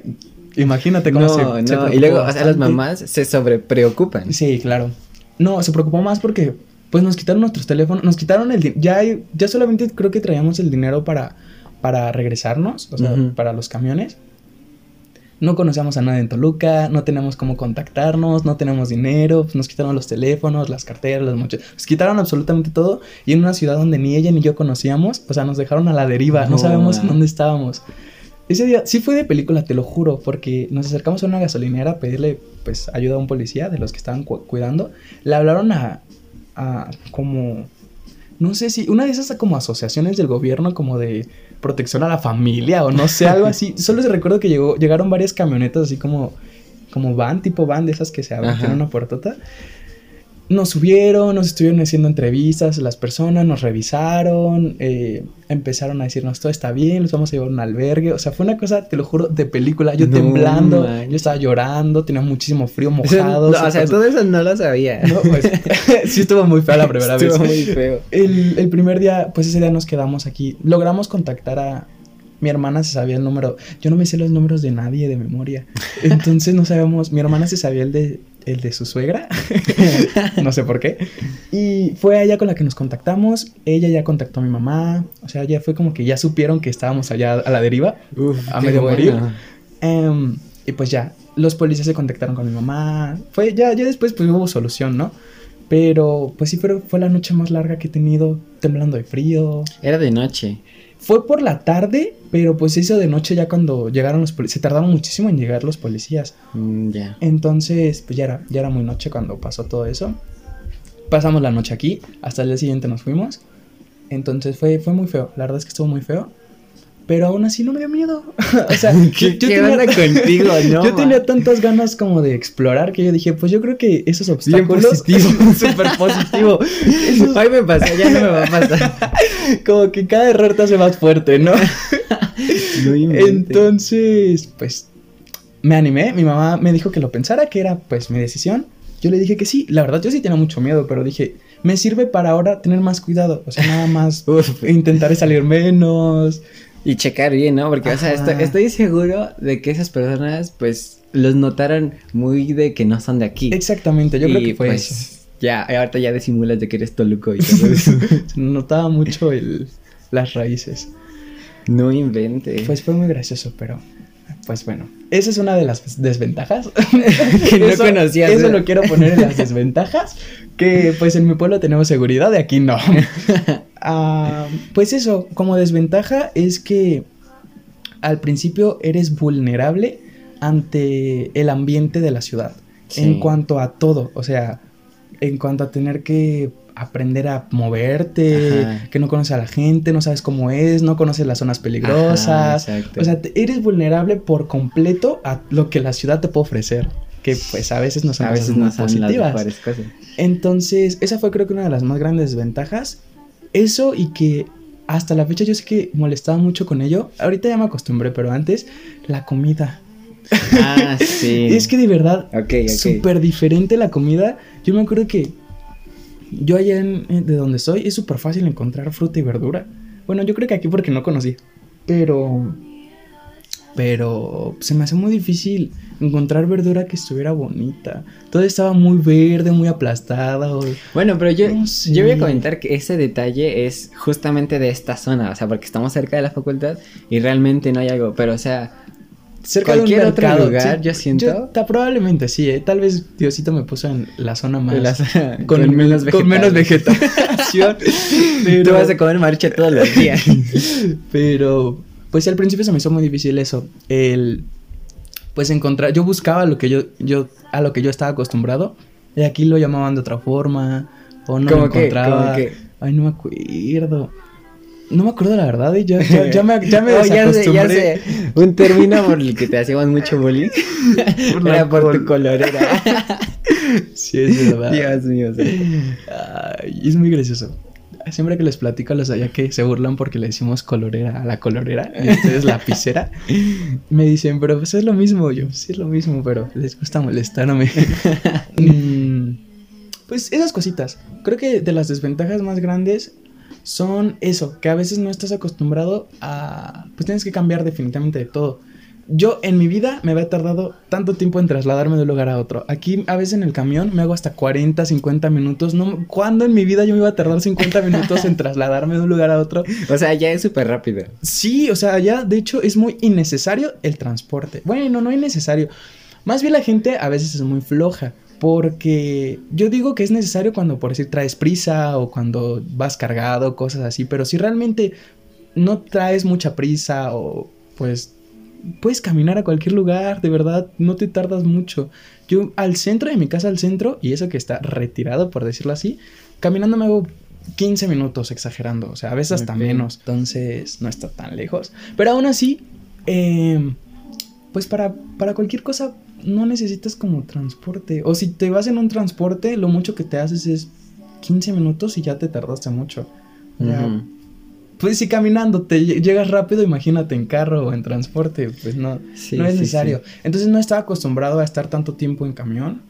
Imagínate cómo se, No, y luego, o sea, las mamás se sobrepreocupan. Sí, claro. No, se preocupó más porque, pues nos quitaron nuestros teléfonos, nos quitaron el... Ya, ya solamente creo que traíamos el dinero para para regresarnos, o sea, para los camiones. No conocíamos a nadie en Toluca, no tenemos cómo contactarnos, no tenemos dinero, pues nos quitaron los teléfonos, las carteras, las mochilas, nos quitaron absolutamente todo y en una ciudad donde ni ella ni yo conocíamos, o sea, nos dejaron a la deriva, no, sabemos en dónde estábamos. Ese día sí fue de película, te lo juro, porque nos acercamos a una gasolinera a pedirle pues ayuda a un policía de los que estaban cuidando. Le hablaron a, a como no sé si una de esas como asociaciones del gobierno como de protección a la familia o no sé, algo así. Solo se recuerdo que llegó, llegaron varias camionetas así como como van, tipo van de esas que se abren, tienen una puertota. Nos subieron, nos estuvieron haciendo entrevistas las personas, nos revisaron, eh, empezaron a decirnos todo está bien, los vamos a llevar a un albergue. O sea, fue una cosa, te lo juro, de película. Yo No temblando, yo estaba llorando, tenía muchísimo frío, Eso- mojado. no, o sea, todo eso no lo sabía. No, pues, sí estuvo muy fea la primera Estuvo vez. muy feo. El, el primer día, pues ese día nos quedamos aquí. Logramos contactar a... Mi hermana se sabía el número. Yo no me sé los números de nadie de memoria. Entonces no sabemos. Mi hermana se sabía el de, el de su suegra. no sé por qué. Y fue ella con la que nos contactamos. Ella ya contactó a mi mamá. O sea, ya fue como que ya supieron que estábamos allá a la deriva. Uf, A medio morir. Em, y pues ya, los policías se contactaron con mi mamá. Fue ya, ya después pues hubo solución, ¿no? Pero pues sí, pero fue la noche más larga que he tenido, temblando de frío. Era de noche. Fue por la tarde, pero pues hizo de noche ya cuando llegaron los policías. Se tardaron muchísimo en llegar los policías. Mm, ya. Entonces, pues ya era, ya era muy noche cuando pasó todo eso. Pasamos la noche aquí, hasta el día siguiente nos fuimos. Entonces fue, fue muy feo, la verdad es que estuvo muy feo. Pero aún así no me dio miedo. o sea, ¿Qué, qué onda contigo, no? yo tenía tantas ganas como de explorar que yo dije, pues yo creo que esos Bien obstáculos... positivo. Súper positivo. Esos- Hoy me pasó, ya no me va a pasar. como que cada error te hace más fuerte, ¿no? Entonces, pues me animé. Mi mamá me dijo que lo pensara, que era pues mi decisión. Yo le dije que sí. La verdad, yo sí tenía mucho miedo, pero dije, me sirve para ahora tener más cuidado. O sea, nada más Uf. intentaré salir menos. Y checar bien, ¿no? Porque, o sea, estoy, estoy seguro de que esas personas, pues, los notaron muy de que no son de aquí. Exactamente, yo creo que fue pues, eso. Ya, ahorita ya disimulas de que eres toluco y todo eso. Se notaba mucho el, las raíces. no inventes. Pues fue muy gracioso, pero pues bueno. Esa es una de las desventajas. Que no eso, conocías, Eso ¿eh? lo quiero poner en las desventajas. Que pues en mi pueblo tenemos seguridad, de aquí no. Ah, pues eso, como desventaja es que al principio eres vulnerable ante el ambiente de la ciudad. Sí. En cuanto a todo, o sea, en cuanto a tener que aprender a moverte, Ajá. que no conoces a la gente, no sabes cómo es, no conoces las zonas peligrosas. Ajá, o sea, eres vulnerable por completo a lo que la ciudad te puede ofrecer, que pues a veces no son a veces cosas no son las positivas. mejores cosas. Entonces, esa fue creo que una de las más grandes desventajas. Eso y que hasta la fecha yo sé que molestaba mucho con ello. Ahorita ya me acostumbré, pero antes la comida. Ah, sí. Es que de verdad, Ok, ok. súper diferente la comida. Yo me acuerdo que yo allá en- de donde soy es súper fácil encontrar fruta y verdura. Bueno, yo creo que aquí porque no conocí. Pero... Pero se me hace muy difícil encontrar verdura que estuviera bonita. Todo estaba muy verde, muy aplastada. o- Bueno, pero yo, No sé. yo voy a comentar que ese detalle es justamente de esta zona, o sea, porque estamos cerca de la facultad y realmente no hay algo, pero o sea, cerca de un Cualquier otro lugar, yo siento. ta- probablemente sí, ¿eh? Tal vez Diosito me puso en la zona más. la zona con, con menos con menos vegetales. vegetación. tú pero, vas a comer marucha todos los días. pero, pues al principio se me hizo muy difícil eso. El. Pues encontrar. Yo buscaba lo que yo, yo. A lo que yo estaba acostumbrado. Y aquí lo llamaban de otra forma. O no ¿Cómo lo encontraba. Ay, no me acuerdo. No me acuerdo la verdad, ya, ya, ya me, ya me Oh, ya sé, ya sé. Un término por el que te hacíamos mucho bullying. Era por tu col- colorera. Sí, es verdad. Dios mío. sí. Ay, es muy gracioso. Siempre que les platico a los allá que se burlan porque le decimos colorera a la colorera y ustedes lapicera, me dicen, pero pues es lo mismo. Yo, sí es lo mismo, pero les gusta molestarme. Mm, pues esas cositas. Creo que de las desventajas más grandes son eso, que a veces no estás acostumbrado a... Pues tienes que cambiar definitivamente de todo. Yo en mi vida me había tardado tanto tiempo en trasladarme de un lugar a otro. Aquí a veces en el camión me hago hasta 40, 50 minutos. No, ¿Cuándo en mi vida yo me iba a tardar 50 minutos en trasladarme de un lugar a otro? O sea, ya es súper rápido. Sí, o sea, ya de hecho es muy innecesario el transporte. Bueno, no innecesario. Más bien la gente a veces es muy floja. Porque yo digo que es necesario cuando, por decir, traes prisa o cuando vas cargado, cosas así. Pero si realmente no traes mucha prisa o pues puedes caminar a cualquier lugar, de verdad, no te tardas mucho. Yo al centro de mi casa, al centro, y eso que está retirado, por decirlo así, caminando me hago 15 minutos exagerando, o sea, a veces hasta menos, entonces no está tan lejos. Pero aún así, eh, pues para, para cualquier cosa no necesitas como transporte. O si te vas en un transporte, lo mucho que te haces es 15 minutos y ya te tardaste mucho. Ya, Pues si caminando te llegas rápido, imagínate en carro o en transporte, pues no, no es necesario. Entonces no estaba acostumbrado a estar tanto tiempo en camión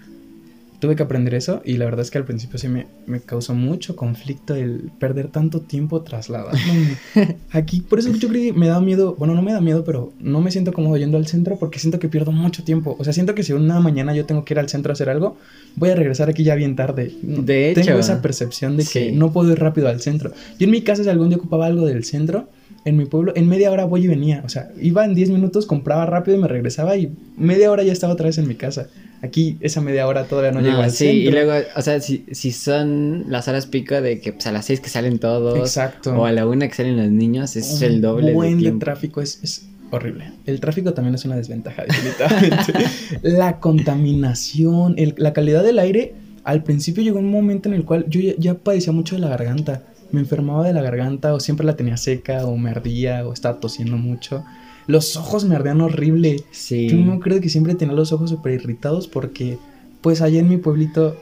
tuve que aprender eso y la verdad es que al principio sí me, me causó mucho conflicto el perder tanto tiempo trasladándome. Aquí, por eso yo creo que me da miedo, bueno, no me da miedo, pero no me siento cómodo yendo al centro porque siento que pierdo mucho tiempo. O sea, siento que si una mañana yo tengo que ir al centro a hacer algo, voy a regresar aquí ya bien tarde. De hecho. Tengo esa percepción de que no puedo ir rápido al centro. Yo en mi casa, si algún día ocupaba algo del centro, en mi pueblo, en media hora voy y venía. O sea, iba en 10 minutos, compraba rápido y me regresaba y media hora ya estaba otra vez en mi casa. Aquí esa media hora todavía no, llega al sí, y luego, o sea, si, si son las horas pico de que pues, a las seis que salen todos. Exacto. O a la una que salen los niños, es el doble buen de, tráfico es, es horrible. El tráfico también es una desventaja, definitivamente. la contaminación, el, la calidad del aire. Al principio llegó un momento en el cual yo ya, ya padecía mucho de la garganta. Me enfermaba de la garganta o siempre la tenía seca o me ardía o estaba tosiendo mucho. Los ojos me ardían horrible. Sí. Yo no creo que siempre tenía los ojos súper irritados porque, pues allá en mi pueblito,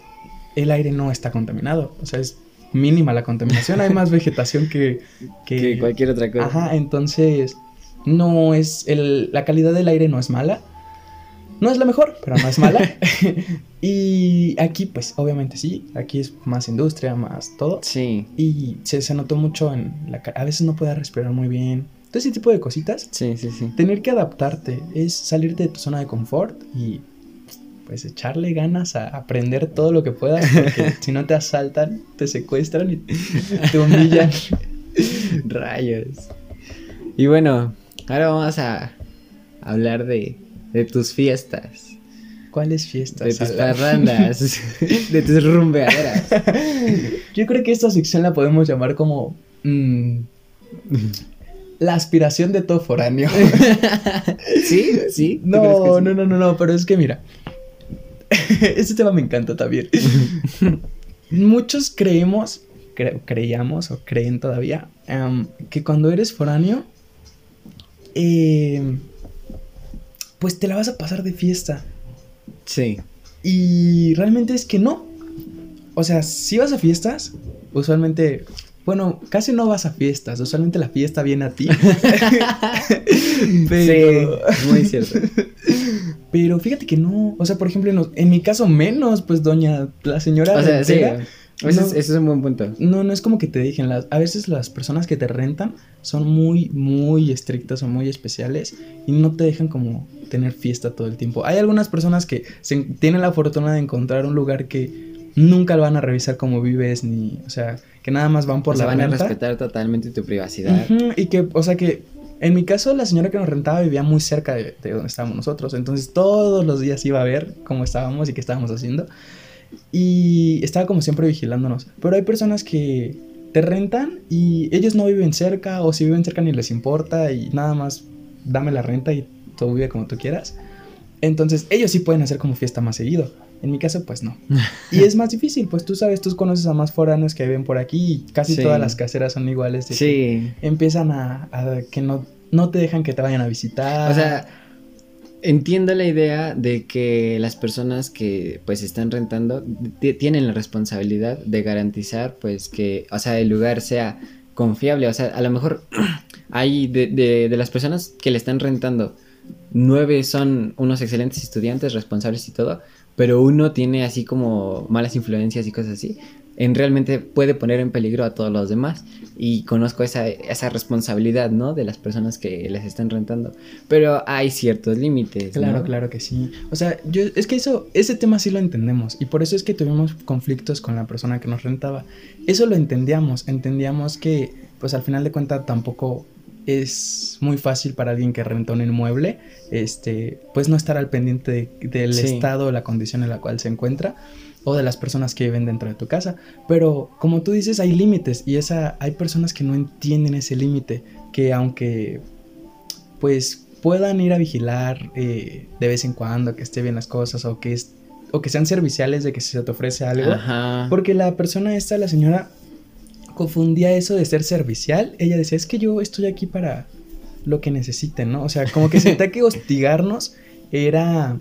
el aire no está contaminado. O sea, es mínima la contaminación. Hay más vegetación que, que, cualquier otra cosa. Ajá, entonces, no es. El, la calidad del aire no es mala. No es la mejor, pero no es mala. y aquí, pues, obviamente sí. Aquí es más industria, más todo. Sí. Y se, se notó mucho en la. A veces no puede respirar muy bien todo ese tipo de cositas. Sí, sí, sí. Tener que adaptarte es salirte de tu zona de confort y pues echarle ganas a aprender todo lo que puedas, porque si no te asaltan, te secuestran y te humillan. Rayos. Y bueno, ahora vamos a hablar de, de tus fiestas. ¿Cuáles fiestas? De tus parrandas, de tus rumbeaderas. Yo creo que esta sección la podemos llamar como... Mm, la aspiración de todo foráneo. ¿Sí? ¿Sí? No, no, no, no, no, pero es que mira, este tema me encanta también. Muchos creemos, creíamos o creen todavía, que cuando eres foráneo, em, pues te la vas a pasar de fiesta. Sí. Y realmente es que no. O sea, si vas a fiestas, usualmente bueno, casi no vas a fiestas, usualmente la fiesta viene a ti. Pero... Sí, muy cierto. Pero fíjate que no, o sea, por ejemplo, en, mi caso menos, pues doña, la señora... O sea, sí, ese, es, un buen punto. No, no es como que te dejen. Las, a veces las personas que te rentan son muy, muy estrictas o muy especiales y no te dejan como tener fiesta todo el tiempo. Hay algunas personas que tienen la fortuna de encontrar un lugar que nunca van a revisar cómo vives ni, o sea, que nada más van por o la van a respetar totalmente tu privacidad. y que, o sea, que en mi caso la señora que nos rentaba vivía muy cerca de, donde estábamos nosotros, entonces todos los días iba a ver cómo estábamos y qué estábamos haciendo. Y estaba como siempre vigilándonos. Pero hay personas que te rentan y ellos no viven cerca o si viven cerca ni les importa y nada más dame la renta y todo vive como tú quieras. Entonces ellos sí pueden hacer como fiesta más seguido. En mi caso, pues no. Y es más difícil, pues tú sabes, tú conoces a más foráneos que viven por aquí y casi todas las caseras son iguales. sí. empiezan a, que no, no te dejan que te vayan a visitar. O sea, entiendo la idea de que las personas que pues están rentando tienen la responsabilidad de garantizar pues que, o sea, el lugar sea confiable. O sea, a lo mejor hay de, de, de las personas que le están rentando, nueve son unos excelentes estudiantes, responsables y todo pero uno tiene así como malas influencias y cosas así, en realmente puede poner en peligro a todos los demás. Y conozco esa, esa responsabilidad, ¿no? De las personas que les están rentando. Pero hay ciertos límites. Claro, claro que sí. O sea, yo, es que eso, ese tema sí lo entendemos. Y por eso es que tuvimos conflictos con la persona que nos rentaba. Eso lo entendíamos. Entendíamos que, pues al final de cuentas, tampoco es muy fácil para alguien que renta un inmueble, este, pues no estar al pendiente del estado o la condición en la cual se encuentra o de las personas que viven dentro de tu casa. Pero como tú dices, hay límites y esa, hay personas que no entienden ese límite, que aunque pues puedan ir a vigilar eh, de vez en cuando, que esté bien las cosas o que, es, o que sean serviciales de que se te ofrece algo, porque la persona esta, la señora, confundía eso de ser servicial. Ella decía, es que yo estoy aquí para lo que necesiten, ¿no? O sea, como que sentía que hostigarnos era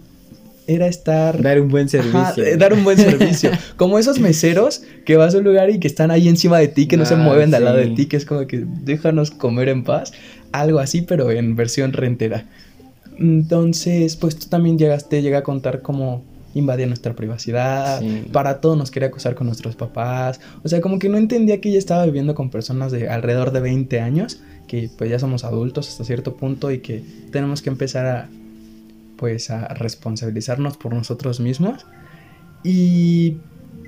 era estar... Dar un buen servicio. eh, dar un buen servicio. como esos meseros que vas a un lugar y que están ahí encima de ti, que no se Ah, mueven de al lado de ti, que es como que déjanos comer en paz. Algo así, pero en versión rentera. Entonces, pues tú también llegaste, llega a contar cómo invadía nuestra privacidad, Sí. para todo nos quería acusar con nuestros papás, o sea, como que no entendía que ella estaba viviendo con personas de alrededor de 20 años, que pues ya somos adultos hasta cierto punto y que tenemos que empezar a, pues a responsabilizarnos por nosotros mismos. Y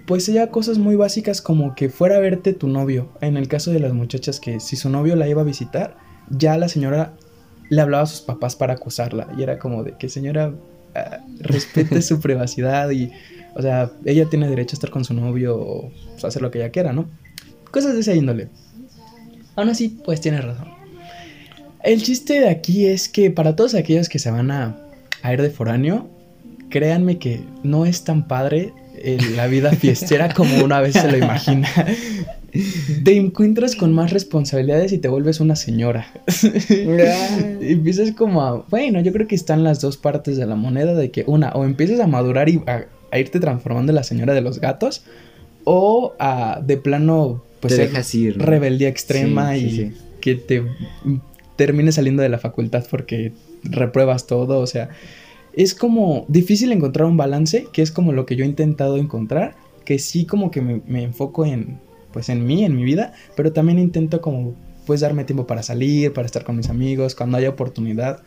pues ella cosas muy básicas como que fuera a verte tu novio, en el caso de las muchachas que si su novio la iba a visitar, ya la señora le hablaba a sus papás para acusarla y era como de que señora respete su privacidad y o sea, ella tiene derecho a estar con su novio o hacer lo que ella quiera, ¿no? Cosas de esa índole. Aún así, pues tiene razón. El chiste de aquí es que para todos aquellos que se van a, a ir de foráneo, créanme que no es tan padre eh, la vida fiestera como una vez se lo imagina. Te encuentras con más responsabilidades y te vuelves una señora. y empiezas como a... Bueno, yo creo que están las dos partes de la moneda de que una, o empiezas a madurar y a, a irte transformando en la señora de los gatos, o a de plano... Pues Te dejas ir. ¿no? rebeldía extrema Sí, sí, y sí. que te termines saliendo de la facultad porque repruebas todo, o sea, es como difícil encontrar un balance, que es como lo que yo he intentado encontrar, que sí como que me, me enfoco en, pues en mí, en mi vida, pero también intento como, pues darme tiempo para salir, para estar con mis amigos, cuando haya oportunidad,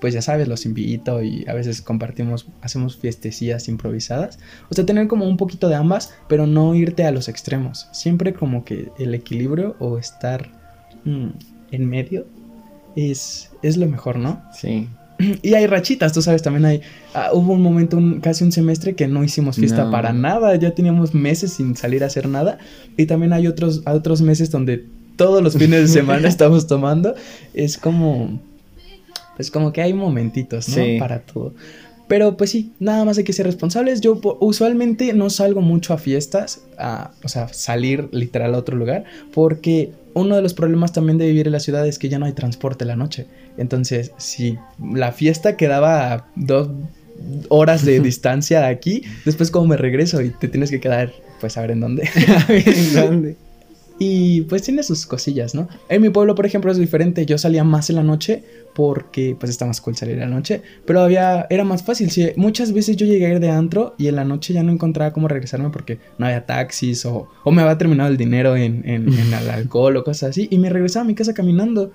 pues ya sabes, los invito y a veces compartimos, hacemos fiestecillas improvisadas. O sea, tener como un poquito de ambas, pero no irte a los extremos. Siempre como que el equilibrio o estar mm, en medio es, es lo mejor, ¿no? Sí. Y hay rachitas, tú sabes, también hay... ah, hubo un momento, un- casi un semestre que no hicimos fiesta No. para nada, ya teníamos meses sin salir a hacer nada. Y también hay otros, otros meses donde todos los fines de semana estamos tomando. Es como... Pues como que hay momentitos, ¿no? Sí. Para todo. Pero pues sí, nada más hay que ser responsables. Yo usualmente no salgo mucho a fiestas, a, o sea, salir literal a otro lugar, porque uno de los problemas también de vivir en la ciudad es que ya no hay transporte en la noche. Entonces, si la fiesta quedaba a dos horas de distancia de aquí, después como me regreso y te tienes que quedar, pues a ver en dónde. ¿En dónde? Y pues tiene sus cosillas, ¿no? En mi pueblo, por ejemplo, es diferente. Yo salía más en la noche porque pues está más cool salir en la noche. Pero había, era más fácil. Sí, muchas veces yo llegué a ir de antro y en la noche ya no encontraba cómo regresarme porque no había taxis o, o me había terminado el dinero en, en- en el alcohol o cosas así. Y me regresaba a mi casa caminando.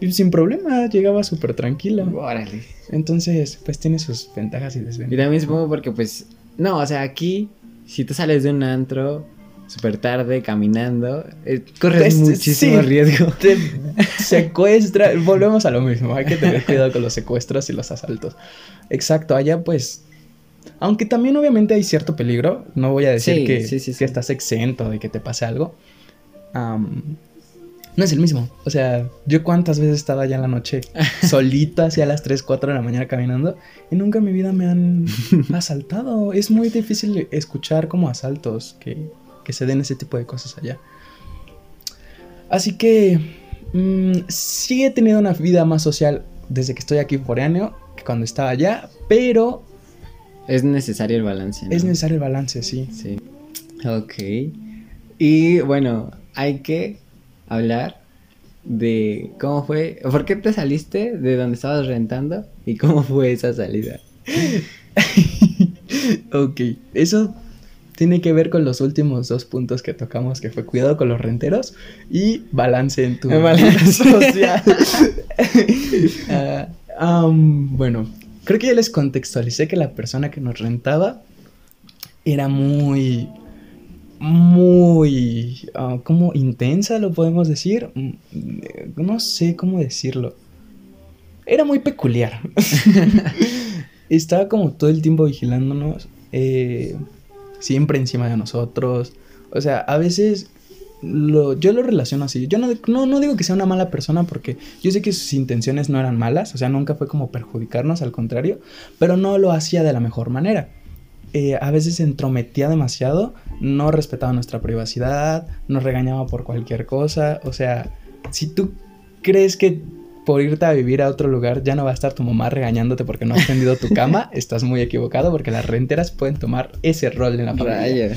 Y sin problema, llegaba súper tranquilo. Órale. Entonces, pues tiene sus ventajas y Y desventajas. también supongo porque, pues, no, o sea, aquí, si tú sales de un antro súper tarde caminando, eh, corres Es- muchísimo sí. riesgo. te secuestra. Volvemos a lo mismo. Hay que tener cuidado con los secuestros y los asaltos. Exacto, allá pues. Aunque también obviamente hay cierto peligro. No voy a decir Sí, que, sí, que estás exento de que te pase algo. Am, no es el mismo. O sea, yo cuántas veces estaba allá en la noche solito hacia las 3, 4 de la mañana caminando y nunca en mi vida me han asaltado. Es muy difícil escuchar como asaltos que, que se den ese tipo de cosas allá. Así que mm, sí he tenido una vida más social desde que estoy aquí foráneo que cuando estaba allá, pero Es necesario el balance. ¿no? es necesario el balance, sí. Sí. Ok. Y bueno, hay que hablar de cómo fue, por qué te saliste de donde estabas rentando y cómo fue esa salida. ok, eso tiene que ver con los últimos dos puntos que tocamos, que fue cuidado con los renteros y balance en tu balance. social. Ah, am, bueno, creo que ya les contextualicé que la persona que nos rentaba era muy, muy, ah, como intensa, lo podemos decir. Mm, No sé cómo decirlo. Era muy peculiar. Estaba como todo el tiempo vigilándonos, eh, siempre encima de nosotros. O sea, a veces lo, yo lo relaciono así. Yo no, no, no digo que sea una mala persona porque yo sé que sus intenciones no eran malas, o sea, nunca fue como perjudicarnos, al contrario, pero no lo hacía de la mejor manera. Eh, a veces se entrometía demasiado, no respetaba nuestra privacidad, nos regañaba por cualquier cosa. O sea, si tú crees que por irte a vivir a otro lugar ya no va a estar tu mamá regañándote porque no has tendido tu cama, estás muy equivocado porque las renteras pueden tomar ese rol en la familia.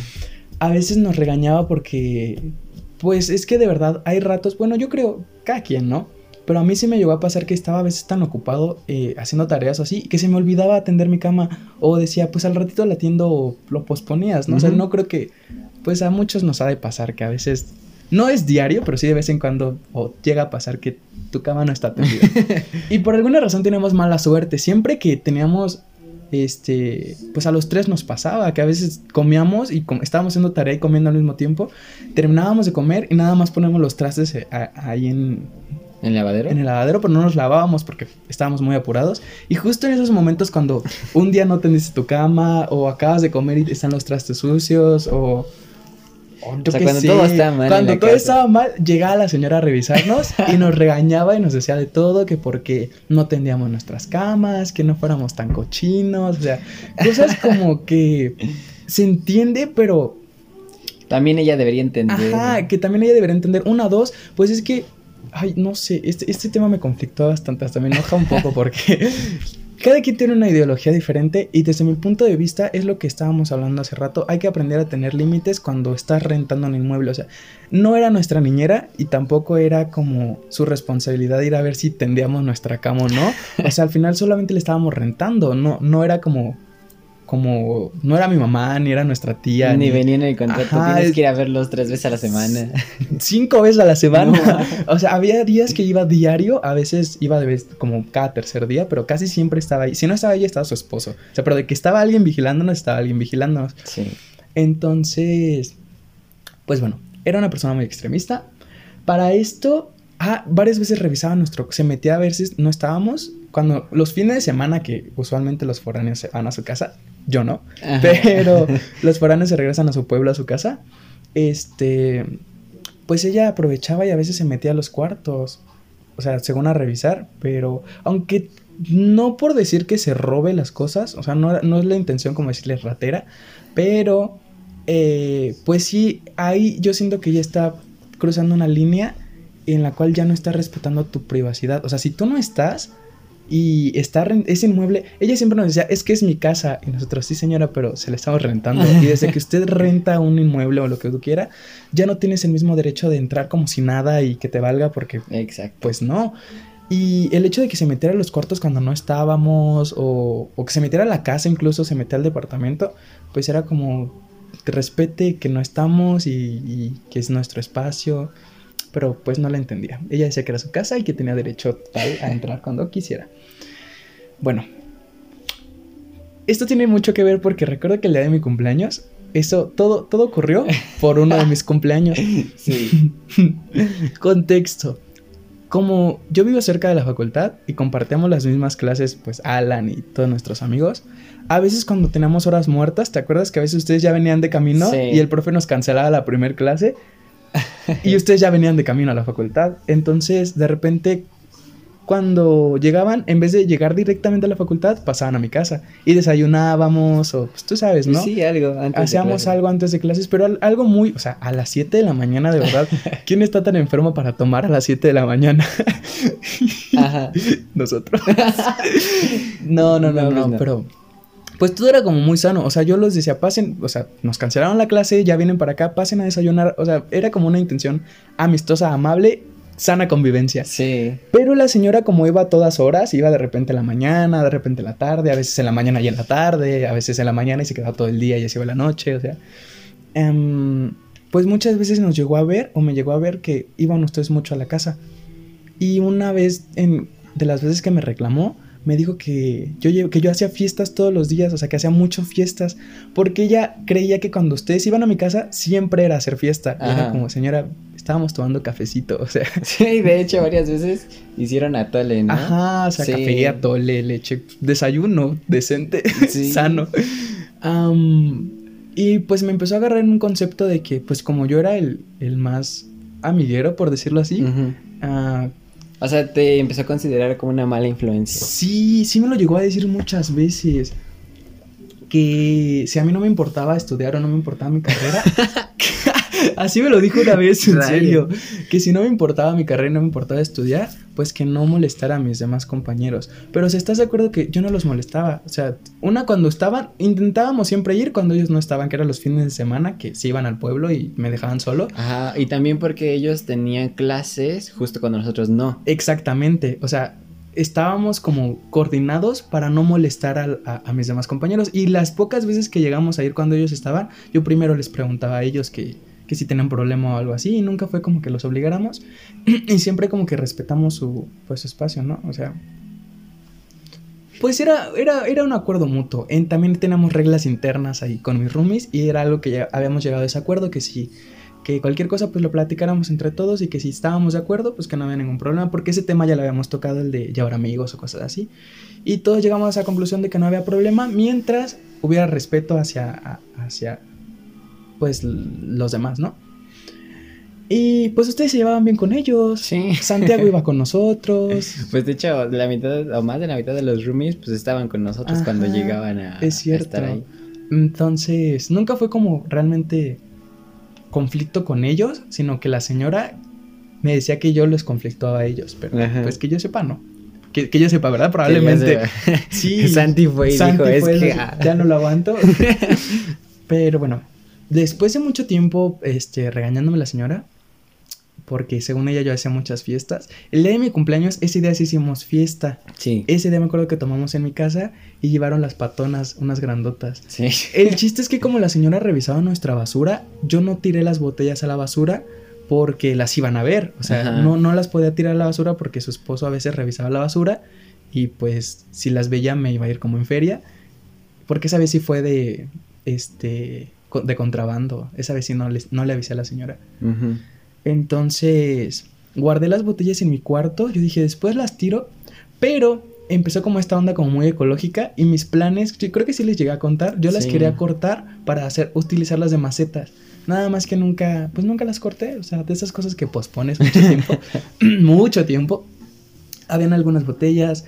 A veces nos regañaba porque, pues es que de verdad hay ratos, bueno, yo creo, cada quien, ¿no? Pero a mí sí me llegó a pasar que estaba a veces tan ocupado eh, haciendo tareas o así que se me olvidaba atender mi cama o decía, pues al ratito la atiendo o lo posponías, ¿no? O sea, no creo que, pues a muchos nos ha de pasar que a veces, no es diario, pero sí de vez en cuando o llega a pasar que tu cama no está atendida. y por alguna razón tenemos mala suerte. Siempre que teníamos este, pues a los tres nos pasaba que a veces comíamos y estábamos haciendo tarea y comiendo al mismo tiempo, terminábamos de comer y nada más ponemos los trastes eh, ahí en, ¿En el lavadero? En el lavadero, pero no nos lavábamos porque estábamos muy apurados. Y justo en esos momentos cuando un día no tendiste tu cama o acabas de comer y están los trastes sucios o... o, sea, cuando todo estaba mal. Cuando todo estaba mal, llegaba la señora a revisarnos y nos regañaba y nos decía de todo, que porque no tendíamos nuestras camas, que no fuéramos tan cochinos, o sea, cosas como que se entiende, pero también ella debería entender. Ajá, que también ella debería entender. Una, dos, pues es que Ay, no sé, este, este tema me conflictó bastante, hasta me enoja un poco porque cada quien tiene una ideología diferente y desde mi punto de vista es lo que estábamos hablando hace rato, hay que aprender a tener límites cuando estás rentando un inmueble, o sea, no era nuestra niñera y tampoco era como su responsabilidad ir a ver si tendíamos nuestra cama o no, o sea, al final solamente le estábamos rentando, no, no era como como no era mi mamá, ni era nuestra tía. Ni, venía en el contrato, tienes que ir a verlos tres veces a la semana. Cinco veces a la semana. o sea, había días que iba diario, a veces iba de vez como cada tercer día, pero casi siempre estaba ahí. Si no estaba ahí, estaba su esposo. O sea, pero de que estaba alguien vigilándonos, estaba alguien vigilándonos. Sí. Entonces, pues bueno, era una persona muy extremista. Para esto, ah, varias veces revisaba nuestro, se metía a ver si no estábamos. Cuando los fines de semana que usualmente los foráneos se van a su casa, yo no, pero los foráneos se regresan a su pueblo, a su casa, este, pues ella aprovechaba y a veces se metía a los cuartos, o sea, según a revisar, pero aunque no por decir que se robe las cosas, o sea, no, no es la intención como decirle ratera, pero eh, pues sí, ahí yo siento que ella está cruzando una línea en la cual ya no está respetando tu privacidad, o sea, si tú no estás, y está ese inmueble, ella siempre nos decía, es que es mi casa. Y nosotros, sí señora, pero se la estamos rentando. Y desde que usted renta un inmueble o lo que tú quiera, ya no tienes el mismo derecho de entrar como si nada y que te valga porque... Exacto. Pues no. Y el hecho de que se metiera a los cuartos cuando no estábamos o, o que se metiera a la casa incluso, se metiera al departamento, pues era como que respete que no estamos y, y que es nuestro espacio pero pues no la entendía. Ella decía que era su casa y que tenía derecho a entrar cuando quisiera. Bueno, esto tiene mucho que ver porque recuerdo que el día de mi cumpleaños, eso, todo, todo ocurrió por uno de mis cumpleaños. Sí. Contexto. Como yo vivo cerca de la facultad y compartíamos las mismas clases, pues Alan y todos nuestros amigos, a veces cuando teníamos horas muertas, ¿te acuerdas que a veces ustedes ya venían de camino y el profe nos cancelaba la primera clase? y ustedes ya venían de camino a la facultad. Entonces, de repente, cuando llegaban, en vez de llegar directamente a la facultad, pasaban a mi casa y desayunábamos o, pues tú sabes, ¿no? Sí, algo antes Hacíamos algo antes de clases, pero algo muy, o sea, a las 7 de la mañana, de verdad. ¿Quién está tan enfermo para tomar a las 7 de la mañana? Ajá. Nosotros. no, no, no, no, no, pero pues todo era como muy sano. O sea, yo los decía, pasen, o sea, nos cancelaron la clase, ya vienen para acá, pasen a desayunar. O sea, era como una intención amistosa, amable, sana convivencia. Sí. Pero la señora, como iba a todas horas, iba de repente en la mañana, de repente en la tarde, a veces en la mañana y en la tarde, a veces en la mañana y se quedaba todo el día y así iba la noche, o sea. Em, pues muchas veces nos llegó a ver, o me llegó a ver, que iban ustedes mucho a la casa. Y una vez, en, de las veces que me reclamó, me dijo que yo, que yo hacía fiestas todos los días, o sea, que hacía muchas fiestas, porque ella creía que cuando ustedes iban a mi casa siempre era hacer fiesta. era como, señora, estábamos tomando cafecito, o sea. Sí, de hecho, varias veces hicieron atole, ¿no? Ajá, o sea, café, atole, leche, desayuno decente, sano. y pues me empezó a agarrar en un concepto de que, pues como yo era el, el más amiguero, por decirlo así, o sea, te empezó a considerar como una mala influencia. Sí, sí me lo llegó a decir muchas veces. Que si a mí no me importaba estudiar o no me importaba mi carrera, Así me lo dijo una vez, en Rayo. serio. Que si no me importaba mi carrera y no me importaba estudiar, pues que no molestara a mis demás compañeros. Pero si estás de acuerdo que yo no los molestaba. O sea, una cuando estaban, intentábamos siempre ir cuando ellos no estaban, que eran los fines de semana, que se iban al pueblo y me dejaban solo. Ajá, y también porque ellos tenían clases justo cuando nosotros no. Exactamente. O sea, estábamos como coordinados para no molestar a mis demás compañeros. Y las pocas veces que llegamos a ir cuando ellos estaban, yo primero les preguntaba a ellos que, que si tenían problema o algo así. Y nunca fue como que los obligáramos. y siempre como que respetamos su, pues, su espacio, ¿no? O sea... Pues era, era, era un acuerdo mutuo. En- también tenemos reglas internas ahí con mis roomies y era algo que ya habíamos llegado a ese acuerdo que si que cualquier cosa pues lo platicáramos entre todos y que si estábamos de acuerdo pues que no había ningún problema porque ese tema ya lo habíamos tocado el de llevar amigos o cosas así y todos llegamos a esa conclusión de que no había problema mientras hubiera respeto hacia hacia pues los demás no y pues ustedes se llevaban bien con ellos Sí. Santiago iba con nosotros Pues de hecho, la mitad o más de la mitad de los roomies pues estaban con nosotros cuando llegaban a, es a cierto estar ahí. Entonces, nunca fue como realmente conflicto con ellos, sino que la señora me decía que yo los conflictuaba a ellos, pero Ajá. pues que yo sepa, no. Que, que yo sepa, ¿verdad? Probablemente. Sí. Santi fue y Santi dijo, es que... no- ah". ya no lo aguanto. pero bueno, después de mucho tiempo este, regañándome la señora, porque según ella yo hacía muchas fiestas, el día de mi cumpleaños, ese día sí hicimos fiesta. Sí. Ese día me acuerdo que tomamos en mi casa y llevaron las patonas, unas grandotas. Sí. El chiste es que como la señora revisaba nuestra basura, yo no tiré las botellas a la basura porque las iban a ver. O sea, Ajá. no, no las podía tirar a la basura porque su esposo a veces revisaba la basura y pues si las veía me iba a ir como en feria. Porque esa vez sí fue de, este, de contrabando. Esa vez sí no le, no le avisé a la señora. Entonces, guardé las botellas en mi cuarto. Yo dije, después las tiro. Pero empezó como esta onda como muy ecológica. Y mis planes, yo creo que sí les llegué a contar. Yo las Sí. quería cortar para hacer, utilizarlas de macetas. Nada más que nunca, pues nunca las corté. O sea, de esas cosas que pospones mucho tiempo. mucho tiempo. Habían algunas botellas.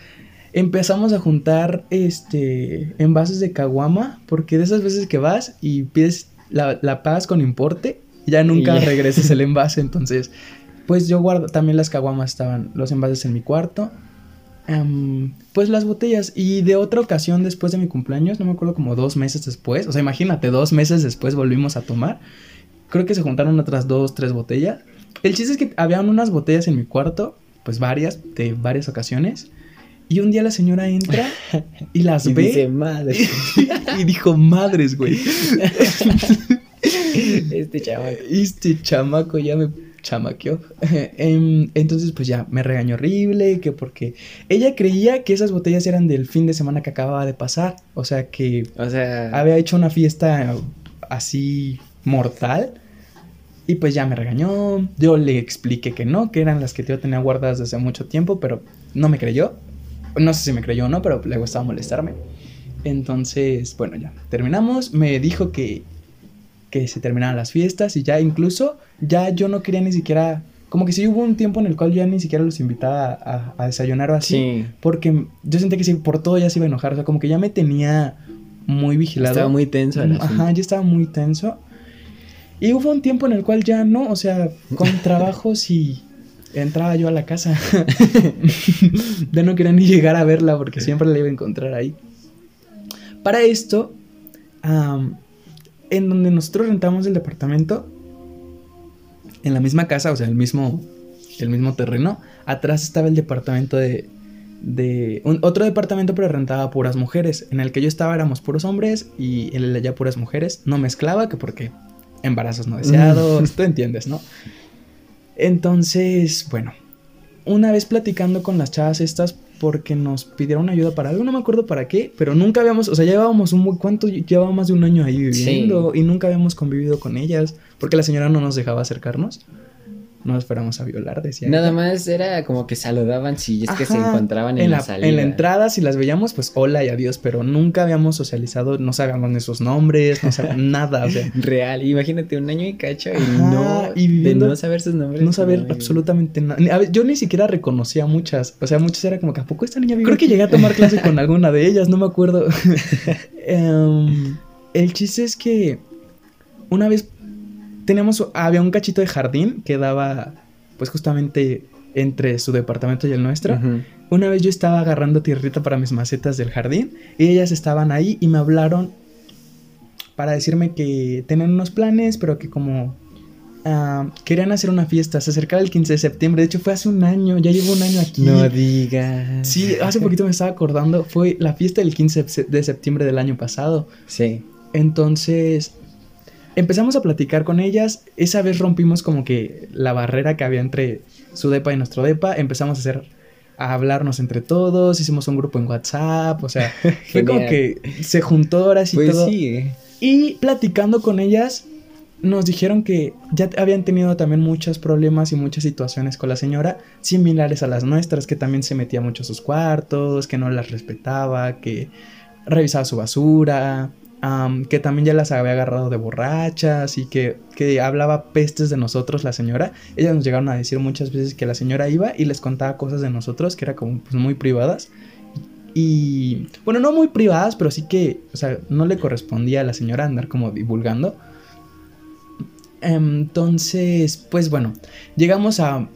Empezamos a juntar este envases de caguama. Porque de esas veces que vas y pides, la, la pagas con importe. Ya nunca Y ya. regresas el envase. Entonces, pues yo guardo. También las caguamas estaban, los envases en mi cuarto. Pues las botellas. Y de otra ocasión después de mi cumpleaños, no me acuerdo, como dos meses después. O sea, imagínate, dos meses después volvimos a tomar. Creo que se juntaron otras dos, tres botellas. El chiste es que habían unas botellas en mi cuarto, pues varias, de varias ocasiones. Y un día la señora entra y las Y ve dice, madre, y dijo, madres, güey. este chaval. Este chamaco ya me chamaqueó. Em, Entonces, pues ya me regañó horrible, que porque ella creía que esas botellas eran del fin de semana que acababa de pasar. O sea, que O sea, había hecho una fiesta así mortal. Y pues ya me regañó. Yo le expliqué que no, que eran las que yo tenía guardadas desde mucho tiempo, pero no me creyó. No sé si me creyó o no, pero le gustaba molestarme. Entonces, bueno, ya terminamos. Me dijo que, que se terminaran las fiestas y ya incluso ya yo no quería ni siquiera... Como que sí hubo un tiempo en el cual yo ya ni siquiera los invitaba a, a desayunar o así. sí. Porque yo sentí que sí, por todo ya se iba a enojar. O sea, como que ya me tenía muy vigilado. Estaba muy tenso el Mm, asunto. Ajá, yo estaba muy tenso. Y hubo un tiempo en el cual ya no, o sea, con trabajos y entraba yo a la casa. ya no quería ni llegar a verla porque siempre la iba a encontrar ahí. Para esto, en donde nosotros rentamos el departamento, en la misma casa, o sea, el mismo, el mismo terreno, atrás estaba el departamento de, de un- otro departamento pero rentaba a puras mujeres. En el que yo estaba éramos puros hombres y en el de allá puras mujeres. No mezclaba, que porque embarazos no deseados, tú entiendes, ¿no? Entonces, bueno, una vez platicando con las chavas estas porque nos pidieron ayuda para algo, no me acuerdo para qué, pero nunca habíamos, o sea, llevábamos un buen- ¿cuánto? Llevaba más de un año ahí viviendo y nunca habíamos convivido con ellas porque la señora no nos dejaba acercarnos. No nos fuéramos a violar, decía. Nada ella. más era como que saludaban si es que se encontraban en, la, salida. En la entrada, si las veíamos, pues hola y adiós, pero nunca habíamos socializado, no sabíamos sus nombres, no sabíamos nada, o sea, Real, imagínate un año y cacho y Ajá, no y viviendo- de no saber sus nombres. no saber no, absolutamente nada. Yo ni siquiera reconocía a muchas, o sea, muchas era como que a poco esta niña vive Creo que llegué a tomar clase con alguna de ellas, no me acuerdo. Em, el chiste es que una vez teníamos, había un cachito de jardín que daba, pues justamente entre su departamento y el nuestro. Una vez yo estaba agarrando tierrita para mis macetas del jardín y ellas estaban ahí y me hablaron para decirme que tenían unos planes, pero que como ah, querían hacer una fiesta, se acercaba el 15 de septiembre, de hecho fue hace un año, ya llevo un año aquí. No digas. Sí, hace poquito me estaba acordando, fue la fiesta del 15 de se- de septiembre del año pasado. Sí. Entonces, empezamos a platicar con ellas. Esa vez rompimos como que la barrera que había entre su depa y nuestro depa. Empezamos a hacer, a hablarnos entre todos. Hicimos un grupo en WhatsApp. O sea, fue como que se juntó horas y Pues todo. sí. eh. Y platicando con ellas, nos dijeron que ya habían tenido también muchos problemas y muchas situaciones con la señora similares a las nuestras, que también se metía mucho a sus cuartos, que no las respetaba, que revisaba su basura, que también ya las había agarrado de borrachas y que, que hablaba pestes de nosotros la señora. Ellas nos llegaron a decir muchas veces que la señora iba y les contaba cosas de nosotros que eran como pues, muy privadas. Y bueno, no muy privadas, pero sí que, o sea, no le correspondía a la señora andar como divulgando. Entonces, pues bueno, llegamos a,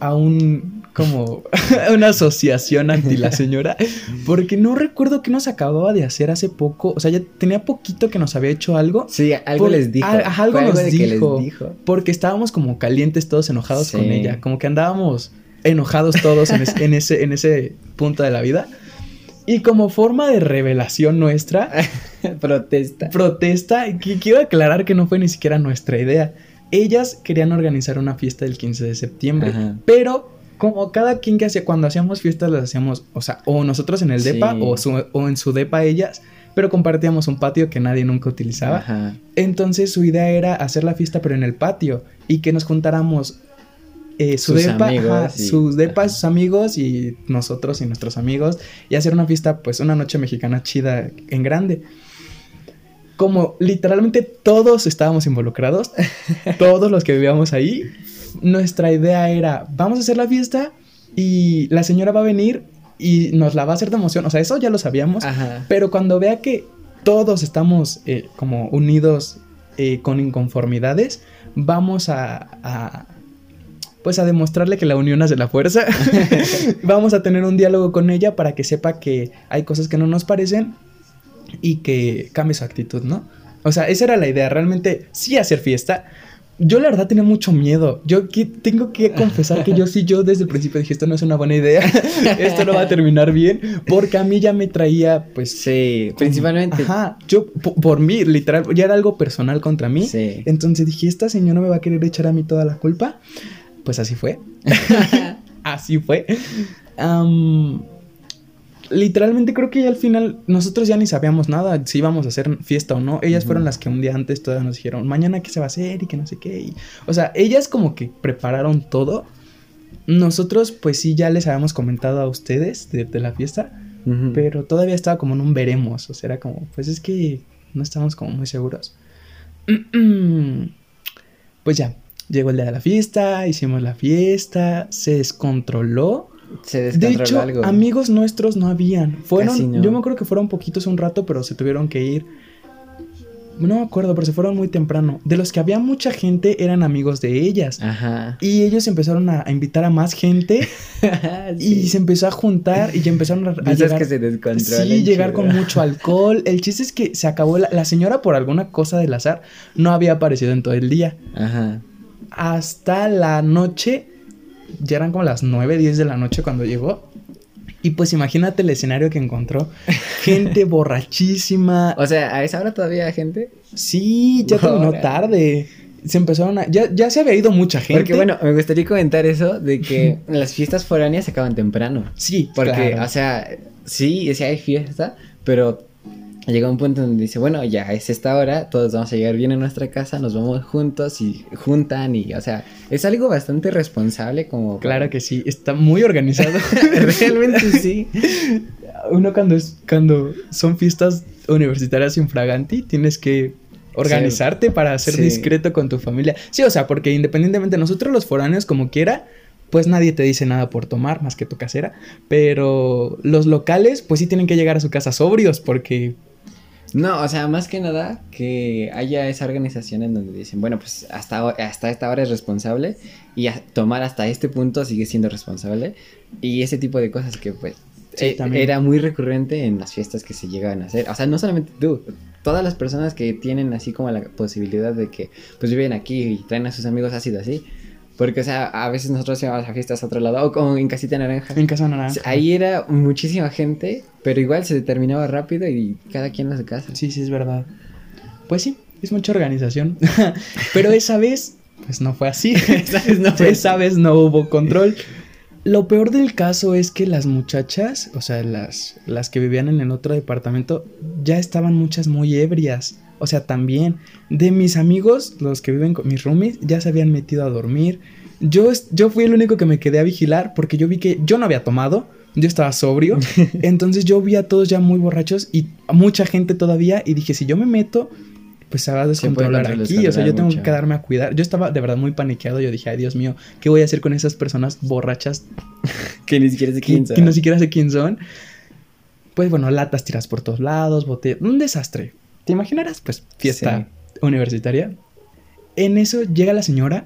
a un, como, una asociación anti la señora, porque no recuerdo qué nos acababa de hacer hace poco, o sea, ya tenía poquito que nos había hecho algo, Sí, algo Por- les dijo. algo Fue nos que dijo. dijo. porque estábamos como calientes todos enojados con ella, como que andábamos enojados todos en, es- en ese, en ese punto de la vida. Y como forma de revelación nuestra, Protesta. protesta, que quiero aclarar que no fue ni siquiera nuestra idea. Ellas querían organizar una fiesta el 15 de septiembre, Ajá. pero como cada quien que hacía, cuando hacíamos fiestas las hacíamos, o sea, o nosotros en el Sí. depa o, su- o en su depa ellas, pero compartíamos un patio que nadie nunca utilizaba. Ajá. Entonces su idea era hacer la fiesta pero en el patio y que nos juntáramos eh, su Sus depa, amigos ajá, y- sus depas, sus amigos y nosotros y nuestros amigos y hacer una fiesta, pues una noche mexicana chida en grande. Como literalmente todos estábamos involucrados, todos los que vivíamos ahí, nuestra idea era, vamos a hacer la fiesta y la señora va a venir y nos la va a hacer de emoción. O sea, eso ya lo sabíamos. Ajá. Pero cuando vea que todos estamos eh, como unidos eh, con inconformidades, vamos a, a, pues a demostrarle que la unión hace la fuerza. vamos a tener un diálogo con ella para que sepa que hay cosas que no nos parecen y que cambie su actitud, ¿no? O sea, esa era la idea, realmente sí hacer fiesta. Yo la verdad tenía mucho miedo. Yo que- tengo que confesar que yo sí, yo desde el principio dije, esto no es una buena idea, esto no va a terminar bien, porque a mí ya me traía, pues, Sí, principalmente. Ajá, yo po- por, mí, literal, ya era algo personal contra mí. Sí. Entonces dije, esta señora me va a querer echar a mí toda la culpa. Pues así fue. así fue. Am, literalmente creo que ya al final nosotros ya ni sabíamos nada si íbamos a hacer fiesta o no. Ellas fueron las que un día antes todavía nos dijeron, mañana qué se va a hacer y que no sé qué. Y- o sea, ellas como que prepararon todo. Nosotros pues sí ya les habíamos comentado a ustedes de, de la fiesta. Pero todavía estaba como en un veremos. O sea, era como, pues es que no estamos como muy seguros. Pues ya, llegó el día de la fiesta, hicimos la fiesta, se descontroló. Se De descontroló hecho, algo. amigos nuestros no habían. Fueron, no. yo me acuerdo que fueron poquitos un rato, pero se tuvieron que ir. No me acuerdo, pero se fueron muy temprano. De los que había mucha gente eran amigos de ellas. Ajá. Y ellos empezaron a, a invitar a más gente y se empezó a juntar y ya empezaron a, a llegar. que se descontrola. Sí, llegar con mucho alcohol. El chiste es que se acabó. La, la señora, por alguna cosa del azar, no había aparecido en todo el día. Ajá. Hasta la noche, ya eran como las 9, 10 de la noche cuando llegó. Y pues imagínate el escenario que encontró. Gente borrachísima. O sea, a esa hora todavía hay gente. Sí, ya terminó tarde. Se empezaron a. Ya, ya se había ido mucha gente. Porque bueno, me gustaría comentar eso de que las fiestas foráneas se acaban temprano. Sí, Porque, claro. o sea, sí, sí hay fiesta, pero llega un punto donde dice, bueno, ya es esta hora, todos vamos a llegar bien a nuestra casa, nos vamos juntos y juntan y, o sea, es algo bastante responsable como... Claro que sí, está muy organizado. Realmente sí. Uno cuando es cuando son fiestas universitarias infraganti, tienes que organizarte para ser Sí. discreto con tu familia. Sí, o sea, porque independientemente nosotros los foráneos como quiera, pues nadie te dice nada por tomar más que tu casera, pero los locales pues sí tienen que llegar a su casa sobrios porque No, o sea, más que nada que haya esa organización en donde dicen, bueno, pues hasta, hasta esta hora es responsable y tomar hasta este punto sigue siendo responsable y ese tipo de cosas que pues eh, era muy recurrente en las fiestas que se llegaban a hacer. O sea, no solamente tú, todas las personas que tienen así como la posibilidad de que pues viven aquí y traen a sus amigos ha sido así. Porque, o sea, a veces nosotros íbamos a fiestas a otro lado, o como en Casita Naranja. En Casa Naranja. Ahí era muchísima gente, pero igual se terminaba rápido y cada quien a su casa. Sí, sí, es verdad. Pues sí, es mucha organización. pero esa vez, pues no fue así. esa vez no, esa vez no hubo control. Lo peor del caso es que las muchachas, o sea, las, las que vivían en el otro departamento, ya estaban muchas muy ebrias. O sea, también de mis amigos, los que viven con mis roomies, ya se habían metido a dormir. Yo, yo fui el único que me quedé a vigilar porque yo vi que yo no había tomado, yo estaba sobrio. entonces yo vi a todos ya muy borrachos y a mucha gente todavía y dije, si yo me meto, pues se va a descontrolar aquí. O sea, yo tengo que quedarme a cuidar. Yo estaba de verdad muy paniqueado. Yo dije, ay Dios mío, ¿qué voy a hacer con esas personas borrachas? que ni siquiera sé quién son. Que ni siquiera sé quién son. Pues bueno, latas tiras por todos lados, botellas. Un desastre. ¿Te imaginarás? Pues fiesta universitaria. En eso llega la señora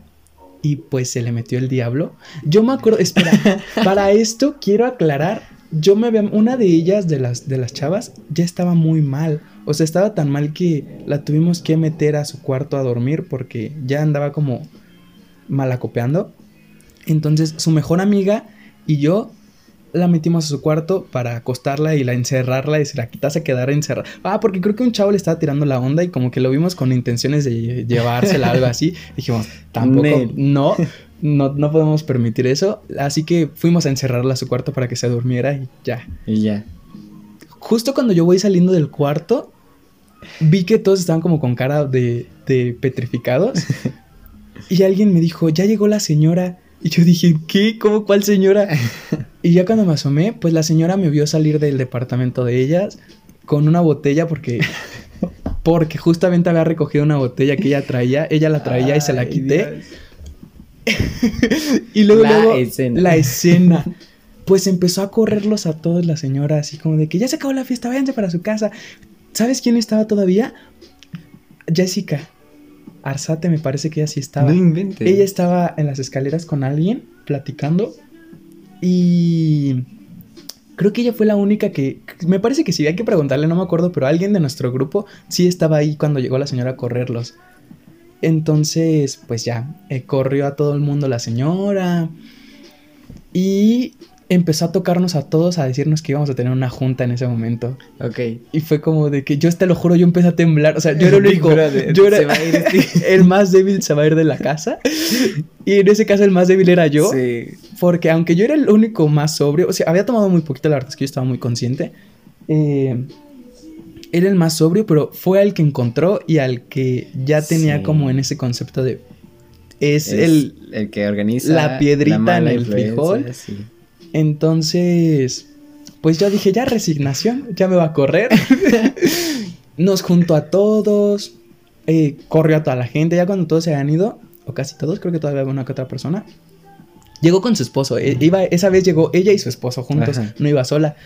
y pues se le metió el diablo. Yo me acuerdo, espera, para esto quiero aclarar, yo me había, una de ellas, de las, de las chavas, ya estaba muy mal. O sea, estaba tan mal que la tuvimos que meter a su cuarto a dormir porque ya andaba como malacopeando. Entonces su mejor amiga y yo la metimos a su cuarto para acostarla y la encerrarla y se la quitase a quedar encerrada. Ah, porque creo que un chavo le estaba tirando la onda y como que lo vimos con intenciones de llevársela algo así. Dijimos, tampoco, no, no, no podemos permitir eso. Así que fuimos a encerrarla a su cuarto para que se durmiera y ya. Y ya. Justo cuando yo voy saliendo del cuarto, vi que todos estaban como con cara de, de petrificados. y alguien me dijo, ya llegó la señora. Y yo dije, ¿qué? ¿Cómo cuál señora? y ya cuando me asomé, pues la señora me vio salir del departamento de ellas con una botella porque porque justamente había recogido una botella que ella traía, ella la traía y se la quité. y luego, la escena. la escena. Pues empezó a correrlos a todos la señora, así como de que ya se acabó la fiesta, váyanse para su casa. ¿Sabes quién estaba todavía? Jessica. Arzate me parece que ella sí estaba. No inventes. Ella estaba en las escaleras con alguien platicando y creo que ella fue la única que me parece que sí hay que preguntarle, no me acuerdo, pero alguien de nuestro grupo sí estaba ahí cuando llegó la señora a correrlos. Entonces, pues ya, eh, corrió a todo el mundo la señora y empezó a tocarnos a todos a decirnos que íbamos a tener una junta en ese momento. Ok. Y fue como de que yo te lo juro, yo empecé a temblar. O sea, yo era el único. yo era el más débil, se va a ir de la casa. Y en ese caso el más débil era yo. Sí. Porque aunque yo era el único más sobrio, o sea, había tomado muy poquito, la verdad es que yo estaba muy consciente. Eh, era el más sobrio, pero fue al que encontró y al que ya tenía como en ese concepto de es, el, el que organiza la piedrita en el frijol. Sí. Entonces, pues yo dije, ya resignación, ya me va a correr. Nos juntó a todos, eh, corrió a toda la gente, ya cuando todos se habían ido, o casi todos, creo que todavía había una que otra persona. Llegó con su esposo, eh, iba, esa vez llegó ella y su esposo juntos, no iba sola.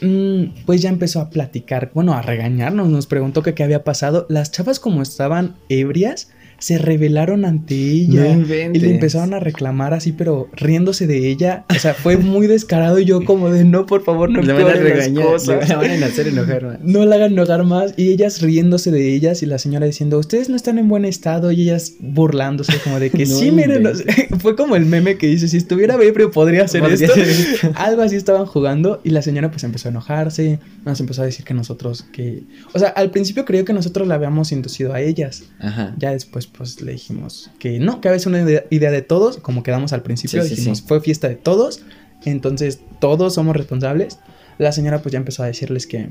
Mm, pues ya empezó a platicar, bueno, a regañarnos, nos preguntó que qué había pasado. Las chavas como estaban ebrias, se rebelaron ante ella y le empezaron a reclamar así, pero riéndose de ella. O sea, fue muy descarado y yo como de no, por favor, no le van a regañar, Le van a hacer enojar más. No la hagan enojar más y ellas riéndose de ellas y la señora diciendo, "Ustedes no están en buen estado" y ellas burlándose como de que sí, miren, fue como el meme que dice, "Si estuviera ebrio podría hacer esto." Algo así estaban jugando y la señora pues empezó a enojarse, nos empezó a decir que nosotros que, o sea, al principio creyó que nosotros la habíamos inducido a ellas. Ajá. Ya después pues le dijimos que no, que a veces una idea de todos, como quedamos al principio, dijimos, fue fiesta de todos, entonces todos somos responsables. La señora pues ya empezó a decirles que,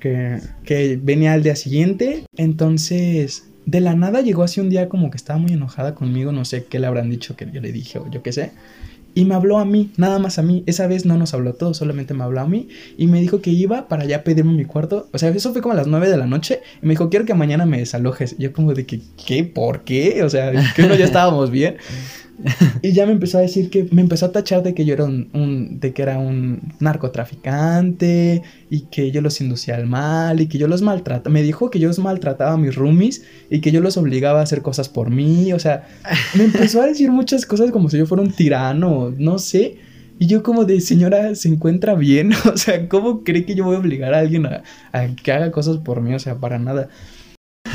que, que venía al día siguiente, entonces de la nada llegó así un día como que estaba muy enojada conmigo, no sé qué le habrán dicho que yo le dije o yo qué sé. Y me habló a mí, nada más a mí. Esa vez no nos habló todo, solamente me habló a mí. Y me dijo que iba para ya pedirme mi cuarto. O sea, eso fue como a las 9 de la noche. Y me dijo, quiero que mañana me desalojes. Y yo como de que, ¿qué? ¿Por qué? O sea, que uno ya estábamos bien. Y ya me empezó a decir que, me empezó a tachar de que yo era un, de que era un narcotraficante y que yo los inducía al mal y que yo los maltrataba. Me dijo que yo los maltrataba a mis roomies y que yo los obligaba a hacer cosas por mí. O sea, me empezó a decir muchas cosas como si yo fuera un tirano, no sé. Y yo como de, señora, ¿se encuentra bien? O sea, ¿cómo cree que yo voy a obligar a alguien a, a que haga cosas por mí? O sea, para nada.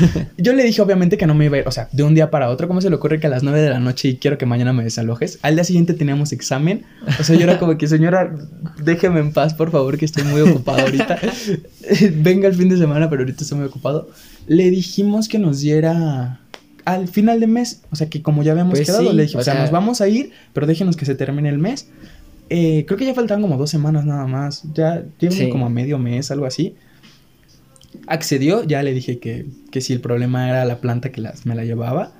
Yo le dije obviamente que no me iba a ir, o sea, de un día para otro, ¿cómo se le ocurre que a las 9 de la noche y quiero que mañana me desalojes? Al día siguiente teníamos examen, o sea, yo era como que, señora, déjeme en paz, por favor, que estoy muy ocupado ahorita. Venga el fin de semana, pero ahorita estoy muy ocupado. Le dijimos que nos diera al final de mes, o sea, que como ya habíamos pues quedado, le dije, o, sea, nos vamos a ir, pero déjenos que se termine el mes. Eh, creo que ya faltaban como dos semanas nada más, ya llevo como a medio mes, algo así accedió, ya le dije que, que si el problema era la planta que las, me la llevaba,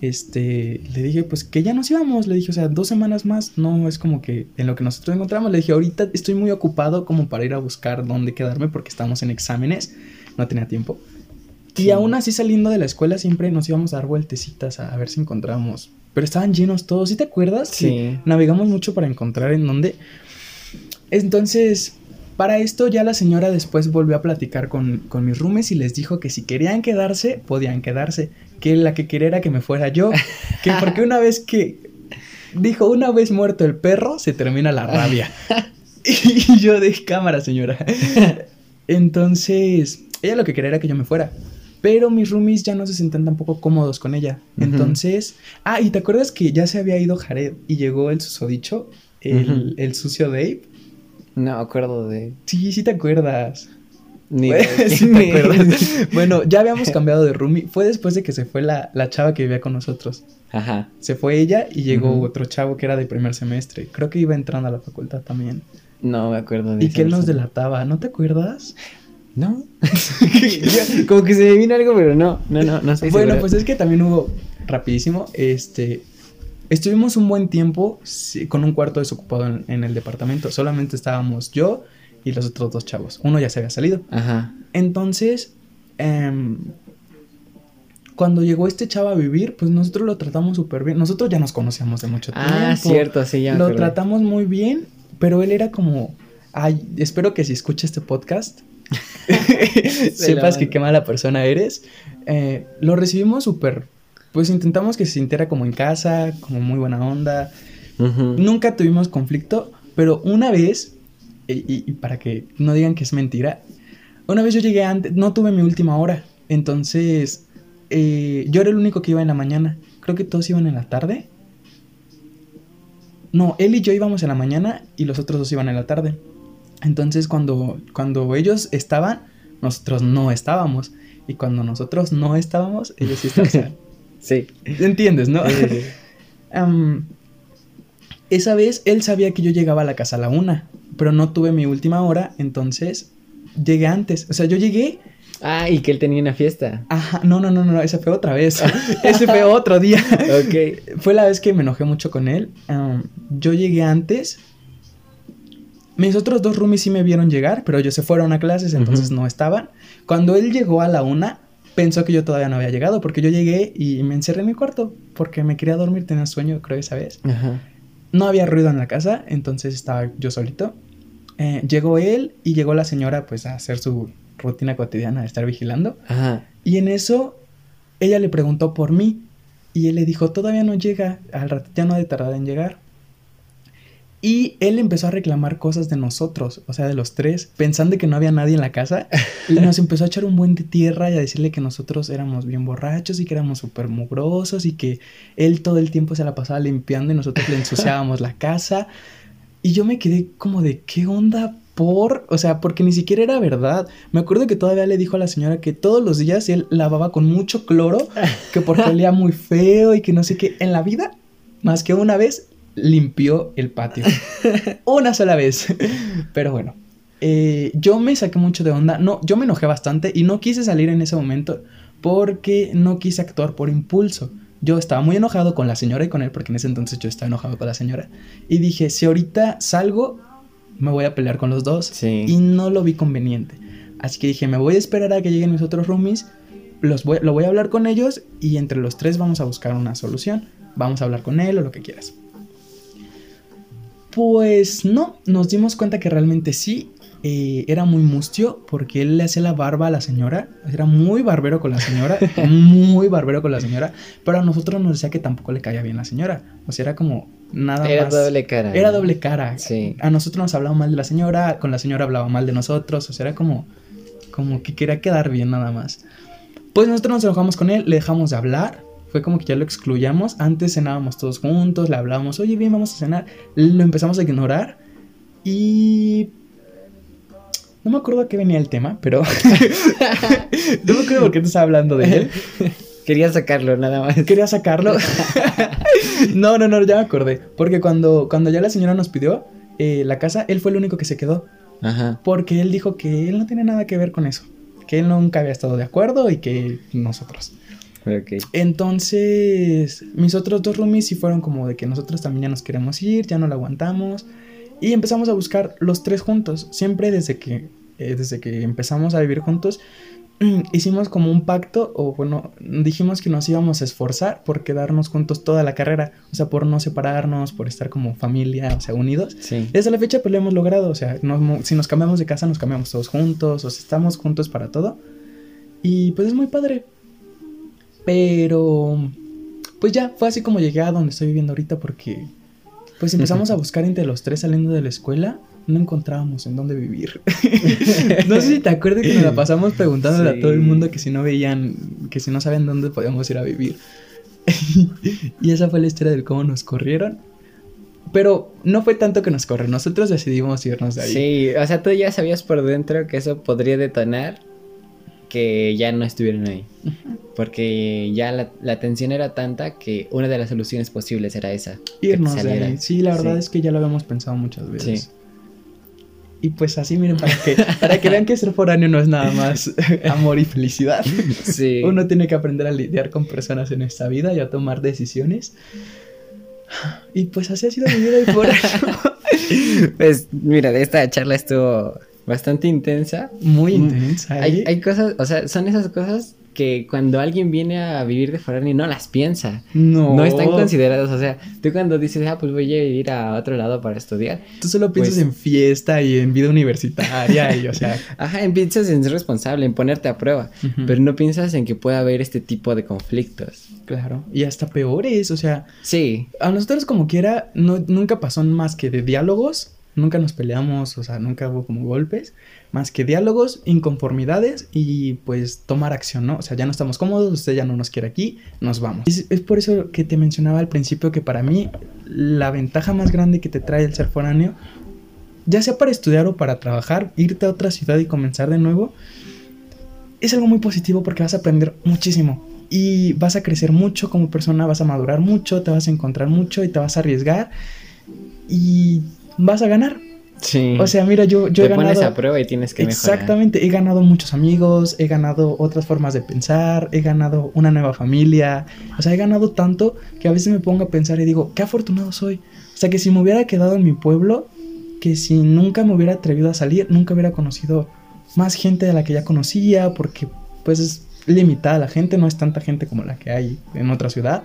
este, le dije pues que ya nos íbamos, le dije, o sea, dos semanas más, no es como que en lo que nosotros encontramos, le dije, ahorita estoy muy ocupado como para ir a buscar dónde quedarme porque estamos en exámenes, no tenía tiempo. Y aún así saliendo de la escuela siempre nos íbamos a dar vueltecitas a, ver si encontrábamos. Pero estaban llenos todos, ¿sí te acuerdas? Sí. navegamos mucho para encontrar en dónde. Entonces, para esto ya la señora después volvió a platicar con, mis roomies y les dijo que si querían quedarse, podían quedarse. Que la que quería era que me fuera yo. Que porque una vez que... Dijo, una vez muerto el perro, se termina la rabia. y yo de cámara, señora. Entonces, ella lo que quería era que yo me fuera. Pero mis roomies ya no se sentían tampoco cómodos con ella. Entonces, ah, y te acuerdas que ya se había ido Jared y llegó el susodicho, el, el sucio Dave. No me acuerdo de. Sí, sí te acuerdas. Ni sí me acuerdas. bueno, ya habíamos cambiado de roomie. Fue después de que se fue la, chava que vivía con nosotros. Ajá. Se fue ella y llegó otro chavo que era de primer semestre. Creo que iba entrando a la facultad también. No me acuerdo de Y que él nos delataba, ¿no te acuerdas? No. Como que se me vino algo, pero no, no, no, no sé. Bueno, pues es que también hubo, rapidísimo, este, Estuvimos un buen tiempo con un cuarto desocupado en, el departamento. Solamente estábamos yo y los otros dos chavos. Uno ya se había salido. Ajá. Entonces, em, cuando llegó este chavo a vivir, pues nosotros lo tratamos súper bien. Nosotros ya nos conocíamos de mucho tiempo. Ah, cierto, sí, ya. lo tratamos muy bien, pero él era como, ay, espero que si escuche este podcast, sepas que qué mala persona eres. Eh, lo recibimos súper pues intentamos que se sintiera como en casa, como muy buena onda. Nunca tuvimos conflicto, pero una vez, y, para que no digan que es mentira, una vez yo llegué antes, no tuve mi última hora, entonces eh, yo era el único que iba en la mañana, creo que todos iban en la tarde. No, él y yo íbamos en la mañana y los otros dos iban en la tarde. Entonces cuando, cuando ellos estaban, nosotros no estábamos. Y cuando nosotros no estábamos, ellos sí estaban. Sí. ¿Entiendes, no? esa vez él sabía que yo llegaba a la casa a la una, pero no tuve mi última hora, entonces llegué antes. O sea, yo llegué. Ah, y que él tenía una fiesta. Ajá, no, no, no, no, esa fue otra vez. ese fue otro día. ok. Fue la vez que me enojé mucho con él. yo llegué antes. Mis otros dos roomies sí me vieron llegar, pero ellos se fueron a clases, entonces no estaban. Cuando él llegó a la una, pensó que yo todavía no había llegado porque yo llegué y me encerré en mi cuarto porque me quería dormir, tenía sueño, creo, esa vez. No había ruido en la casa, entonces estaba yo solito. Eh, llegó él y llegó la señora pues a hacer su rutina cotidiana de estar vigilando. Y en eso ella le preguntó por mí y él le dijo, todavía no llega, al rato ya no ha de tardar en llegar. Y él empezó a reclamar cosas de nosotros, o sea, de los tres, pensando que no había nadie en la casa. Y nos empezó a echar un buen de tierra y a decirle que nosotros éramos bien borrachos y que éramos súper mugrosos y que él todo el tiempo se la pasaba limpiando y nosotros le ensuciábamos la casa. Y yo me quedé como de, ¿qué onda? Por, o sea, porque ni siquiera era verdad. Me acuerdo que todavía le dijo a la señora que todos los días él lavaba con mucho cloro, que porque olía muy feo y que no sé qué. En la vida, más que una vez, limpió el patio. Una sola vez. Pero bueno. Eh, yo me saqué mucho de onda. No, yo me enojé bastante y no quise salir en ese momento porque no quise actuar por impulso. Yo estaba muy enojado con la señora y con él, porque en ese entonces yo estaba enojado con la señora. Y dije, si ahorita salgo, me voy a pelear con los dos. Y no lo vi conveniente. Así que dije, me voy a esperar a que lleguen mis otros roomies. Los voy, lo voy a hablar con ellos y entre los tres vamos a buscar una solución. vamos a hablar con él o lo que quieras. Pues no, nos dimos cuenta que realmente sí. eh, era muy mustio porque él le hacía la barba a la señora. Era muy barbero con la señora. muy barbero con la señora. Pero a nosotros nos decía que tampoco le caía bien la señora. O sea, era como nada Era más. doble cara. Era ¿no? doble cara. Sí. A nosotros nos hablaba mal de la señora, con la señora hablaba mal de nosotros. O sea, era como, como que quería quedar bien nada más. Pues nosotros nos enojamos con él, le dejamos de hablar. Fue como que ya lo excluyamos. Antes cenábamos todos juntos, le hablábamos, oye, bien, vamos a cenar. Lo empezamos a ignorar. Y. No me acuerdo a qué venía el tema, pero. no me acuerdo por qué te estaba hablando de él. Quería sacarlo nada más. Quería sacarlo. no, no, no, ya me acordé. Porque cuando, cuando ya la señora nos pidió eh, la casa, él fue el único que se quedó. Ajá. Porque él dijo que él no tiene nada que ver con eso. Que él nunca había estado de acuerdo y que nosotros. Ok. Entonces, mis otros dos roomies sí fueron como de que nosotros también ya nos queremos ir, ya no lo aguantamos. Y empezamos a buscar los tres juntos. Siempre desde que, eh, desde que empezamos a vivir juntos, hicimos como un pacto, o bueno, dijimos que nos íbamos a esforzar por quedarnos juntos toda la carrera. O sea, por no separarnos, por estar como familia, o sea, unidos. Sí. Desde la fecha, pues lo hemos logrado. O sea, nos si nos cambiamos de casa, nos cambiamos todos juntos. O sea, estamos juntos para todo. Y pues es muy padre. Pero, pues ya, fue así como llegué a donde estoy viviendo ahorita porque, pues empezamos a buscar entre los tres saliendo de la escuela. No encontrábamos en dónde vivir. no sé si te acuerdas que nos la pasamos preguntándole Sí. a todo el mundo que si no veían, que si no saben dónde podíamos ir a vivir. y esa fue la historia del cómo nos corrieron. Pero no fue tanto que nos corren, nosotros decidimos irnos de ahí. Sí, o sea, tú ya sabías por dentro que eso podría detonar que ya no estuvieran ahí. Porque ya la, la tensión era tanta que una de las soluciones posibles era esa. Irnos de ahí. Sí, la verdad Sí. es que ya lo habíamos pensado muchas veces. Sí. Y pues así, miren, para que, para que vean que ser foráneo no es nada más amor y felicidad. Sí. Uno tiene que aprender a lidiar con personas en esta vida y a tomar decisiones. Y pues así ha sido mi vida y foráneo. Pues mira, esta charla estuvo bastante intensa. Muy Mm, intensa. Hay, ¿eh? hay cosas, o sea, son esas cosas que cuando alguien viene a vivir de foráneo no las piensa. No. No están consideradas, o sea, tú cuando dices, ah, pues voy a ir a otro lado para estudiar. Tú solo piensas Pues- en fiesta y en vida universitaria y, o sea... Ajá, en piensas en ser responsable, en ponerte a prueba, Ujú. pero no piensas en que pueda haber este tipo de conflictos. Claro. Y hasta peores, o sea... Sí, A nosotros como quiera, no, nunca pasó más que de diálogos, nunca nos peleamos, o sea, nunca hubo como golpes, más que diálogos, inconformidades y pues tomar acción, ¿no? O sea, ya no estamos cómodos, usted ya no nos quiere aquí, nos vamos. Es, es por eso que te mencionaba al principio que para mí la ventaja más grande que te trae el ser foráneo, ya sea para estudiar o para trabajar, irte a otra ciudad y comenzar de nuevo, es algo muy positivo porque vas a aprender muchísimo y vas a crecer mucho como persona, vas a madurar mucho, te vas a encontrar mucho y te vas a arriesgar y vas a ganar. sí. O sea, mira, yo, yo te he ganado... pones a prueba y tienes que mejorar. Exactamente, he ganado muchos amigos, he ganado otras formas de pensar, he ganado una nueva familia, o sea, he ganado tanto que a veces me pongo a pensar y digo, qué afortunado soy. O sea, que si me hubiera quedado en mi pueblo, que si nunca me hubiera atrevido a salir, nunca hubiera conocido más gente de la que ya conocía, porque pues es limitada la gente, no es tanta gente como la que hay en otra ciudad.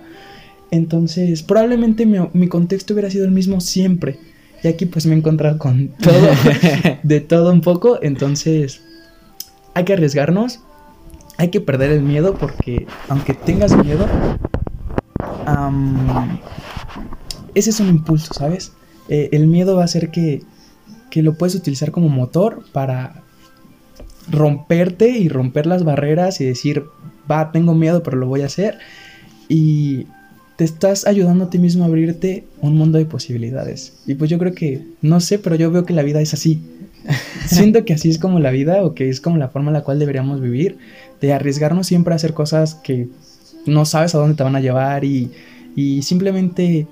Entonces, probablemente mi, mi contexto hubiera sido el mismo siempre. Y aquí pues me he encontrado con todo, de todo un poco. Entonces, hay que arriesgarnos, hay que perder el miedo porque aunque tengas miedo, ese es un impulso, ¿sabes? Eh, el miedo va a hacer que, que lo puedes utilizar como motor para romperte y romper las barreras y decir, va, tengo miedo, pero lo voy a hacer. Y te estás ayudando a ti mismo a abrirte un mundo de posibilidades. Y pues yo creo que, no sé, pero yo veo que la vida es así. Siento que así es como la vida o que es como la forma en la cual deberíamos vivir, de arriesgarnos siempre a hacer cosas que no sabes a dónde te van a llevar y, y simplemente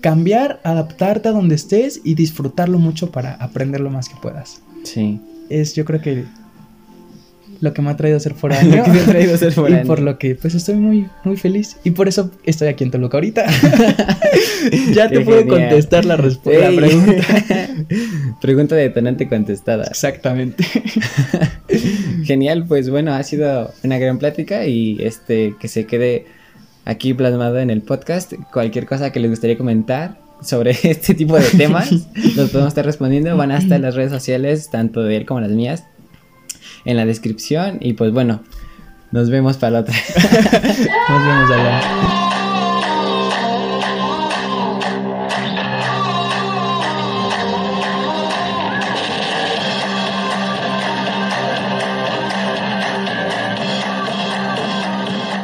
cambiar, adaptarte a donde estés y disfrutarlo mucho para aprender lo más que puedas. Sí. Es yo creo que lo que me ha traído a ser foráneo. lo que me ha traído ser foráneo. Y por lo que pues estoy muy, muy feliz. Y por eso estoy aquí en Toluca ahorita. ya te puedo contestar la, respuesta la pregunta. pregunta detonante contestada. Exactamente. genial, pues bueno, ha sido una gran plática y este que se quede aquí plasmado en el podcast. Cualquier cosa que les gustaría comentar, sobre este tipo de temas. Los podemos estar respondiendo. Van hasta las redes sociales, tanto de él como las mías en la descripción. Y pues bueno, nos vemos para la otra. nos vemos allá.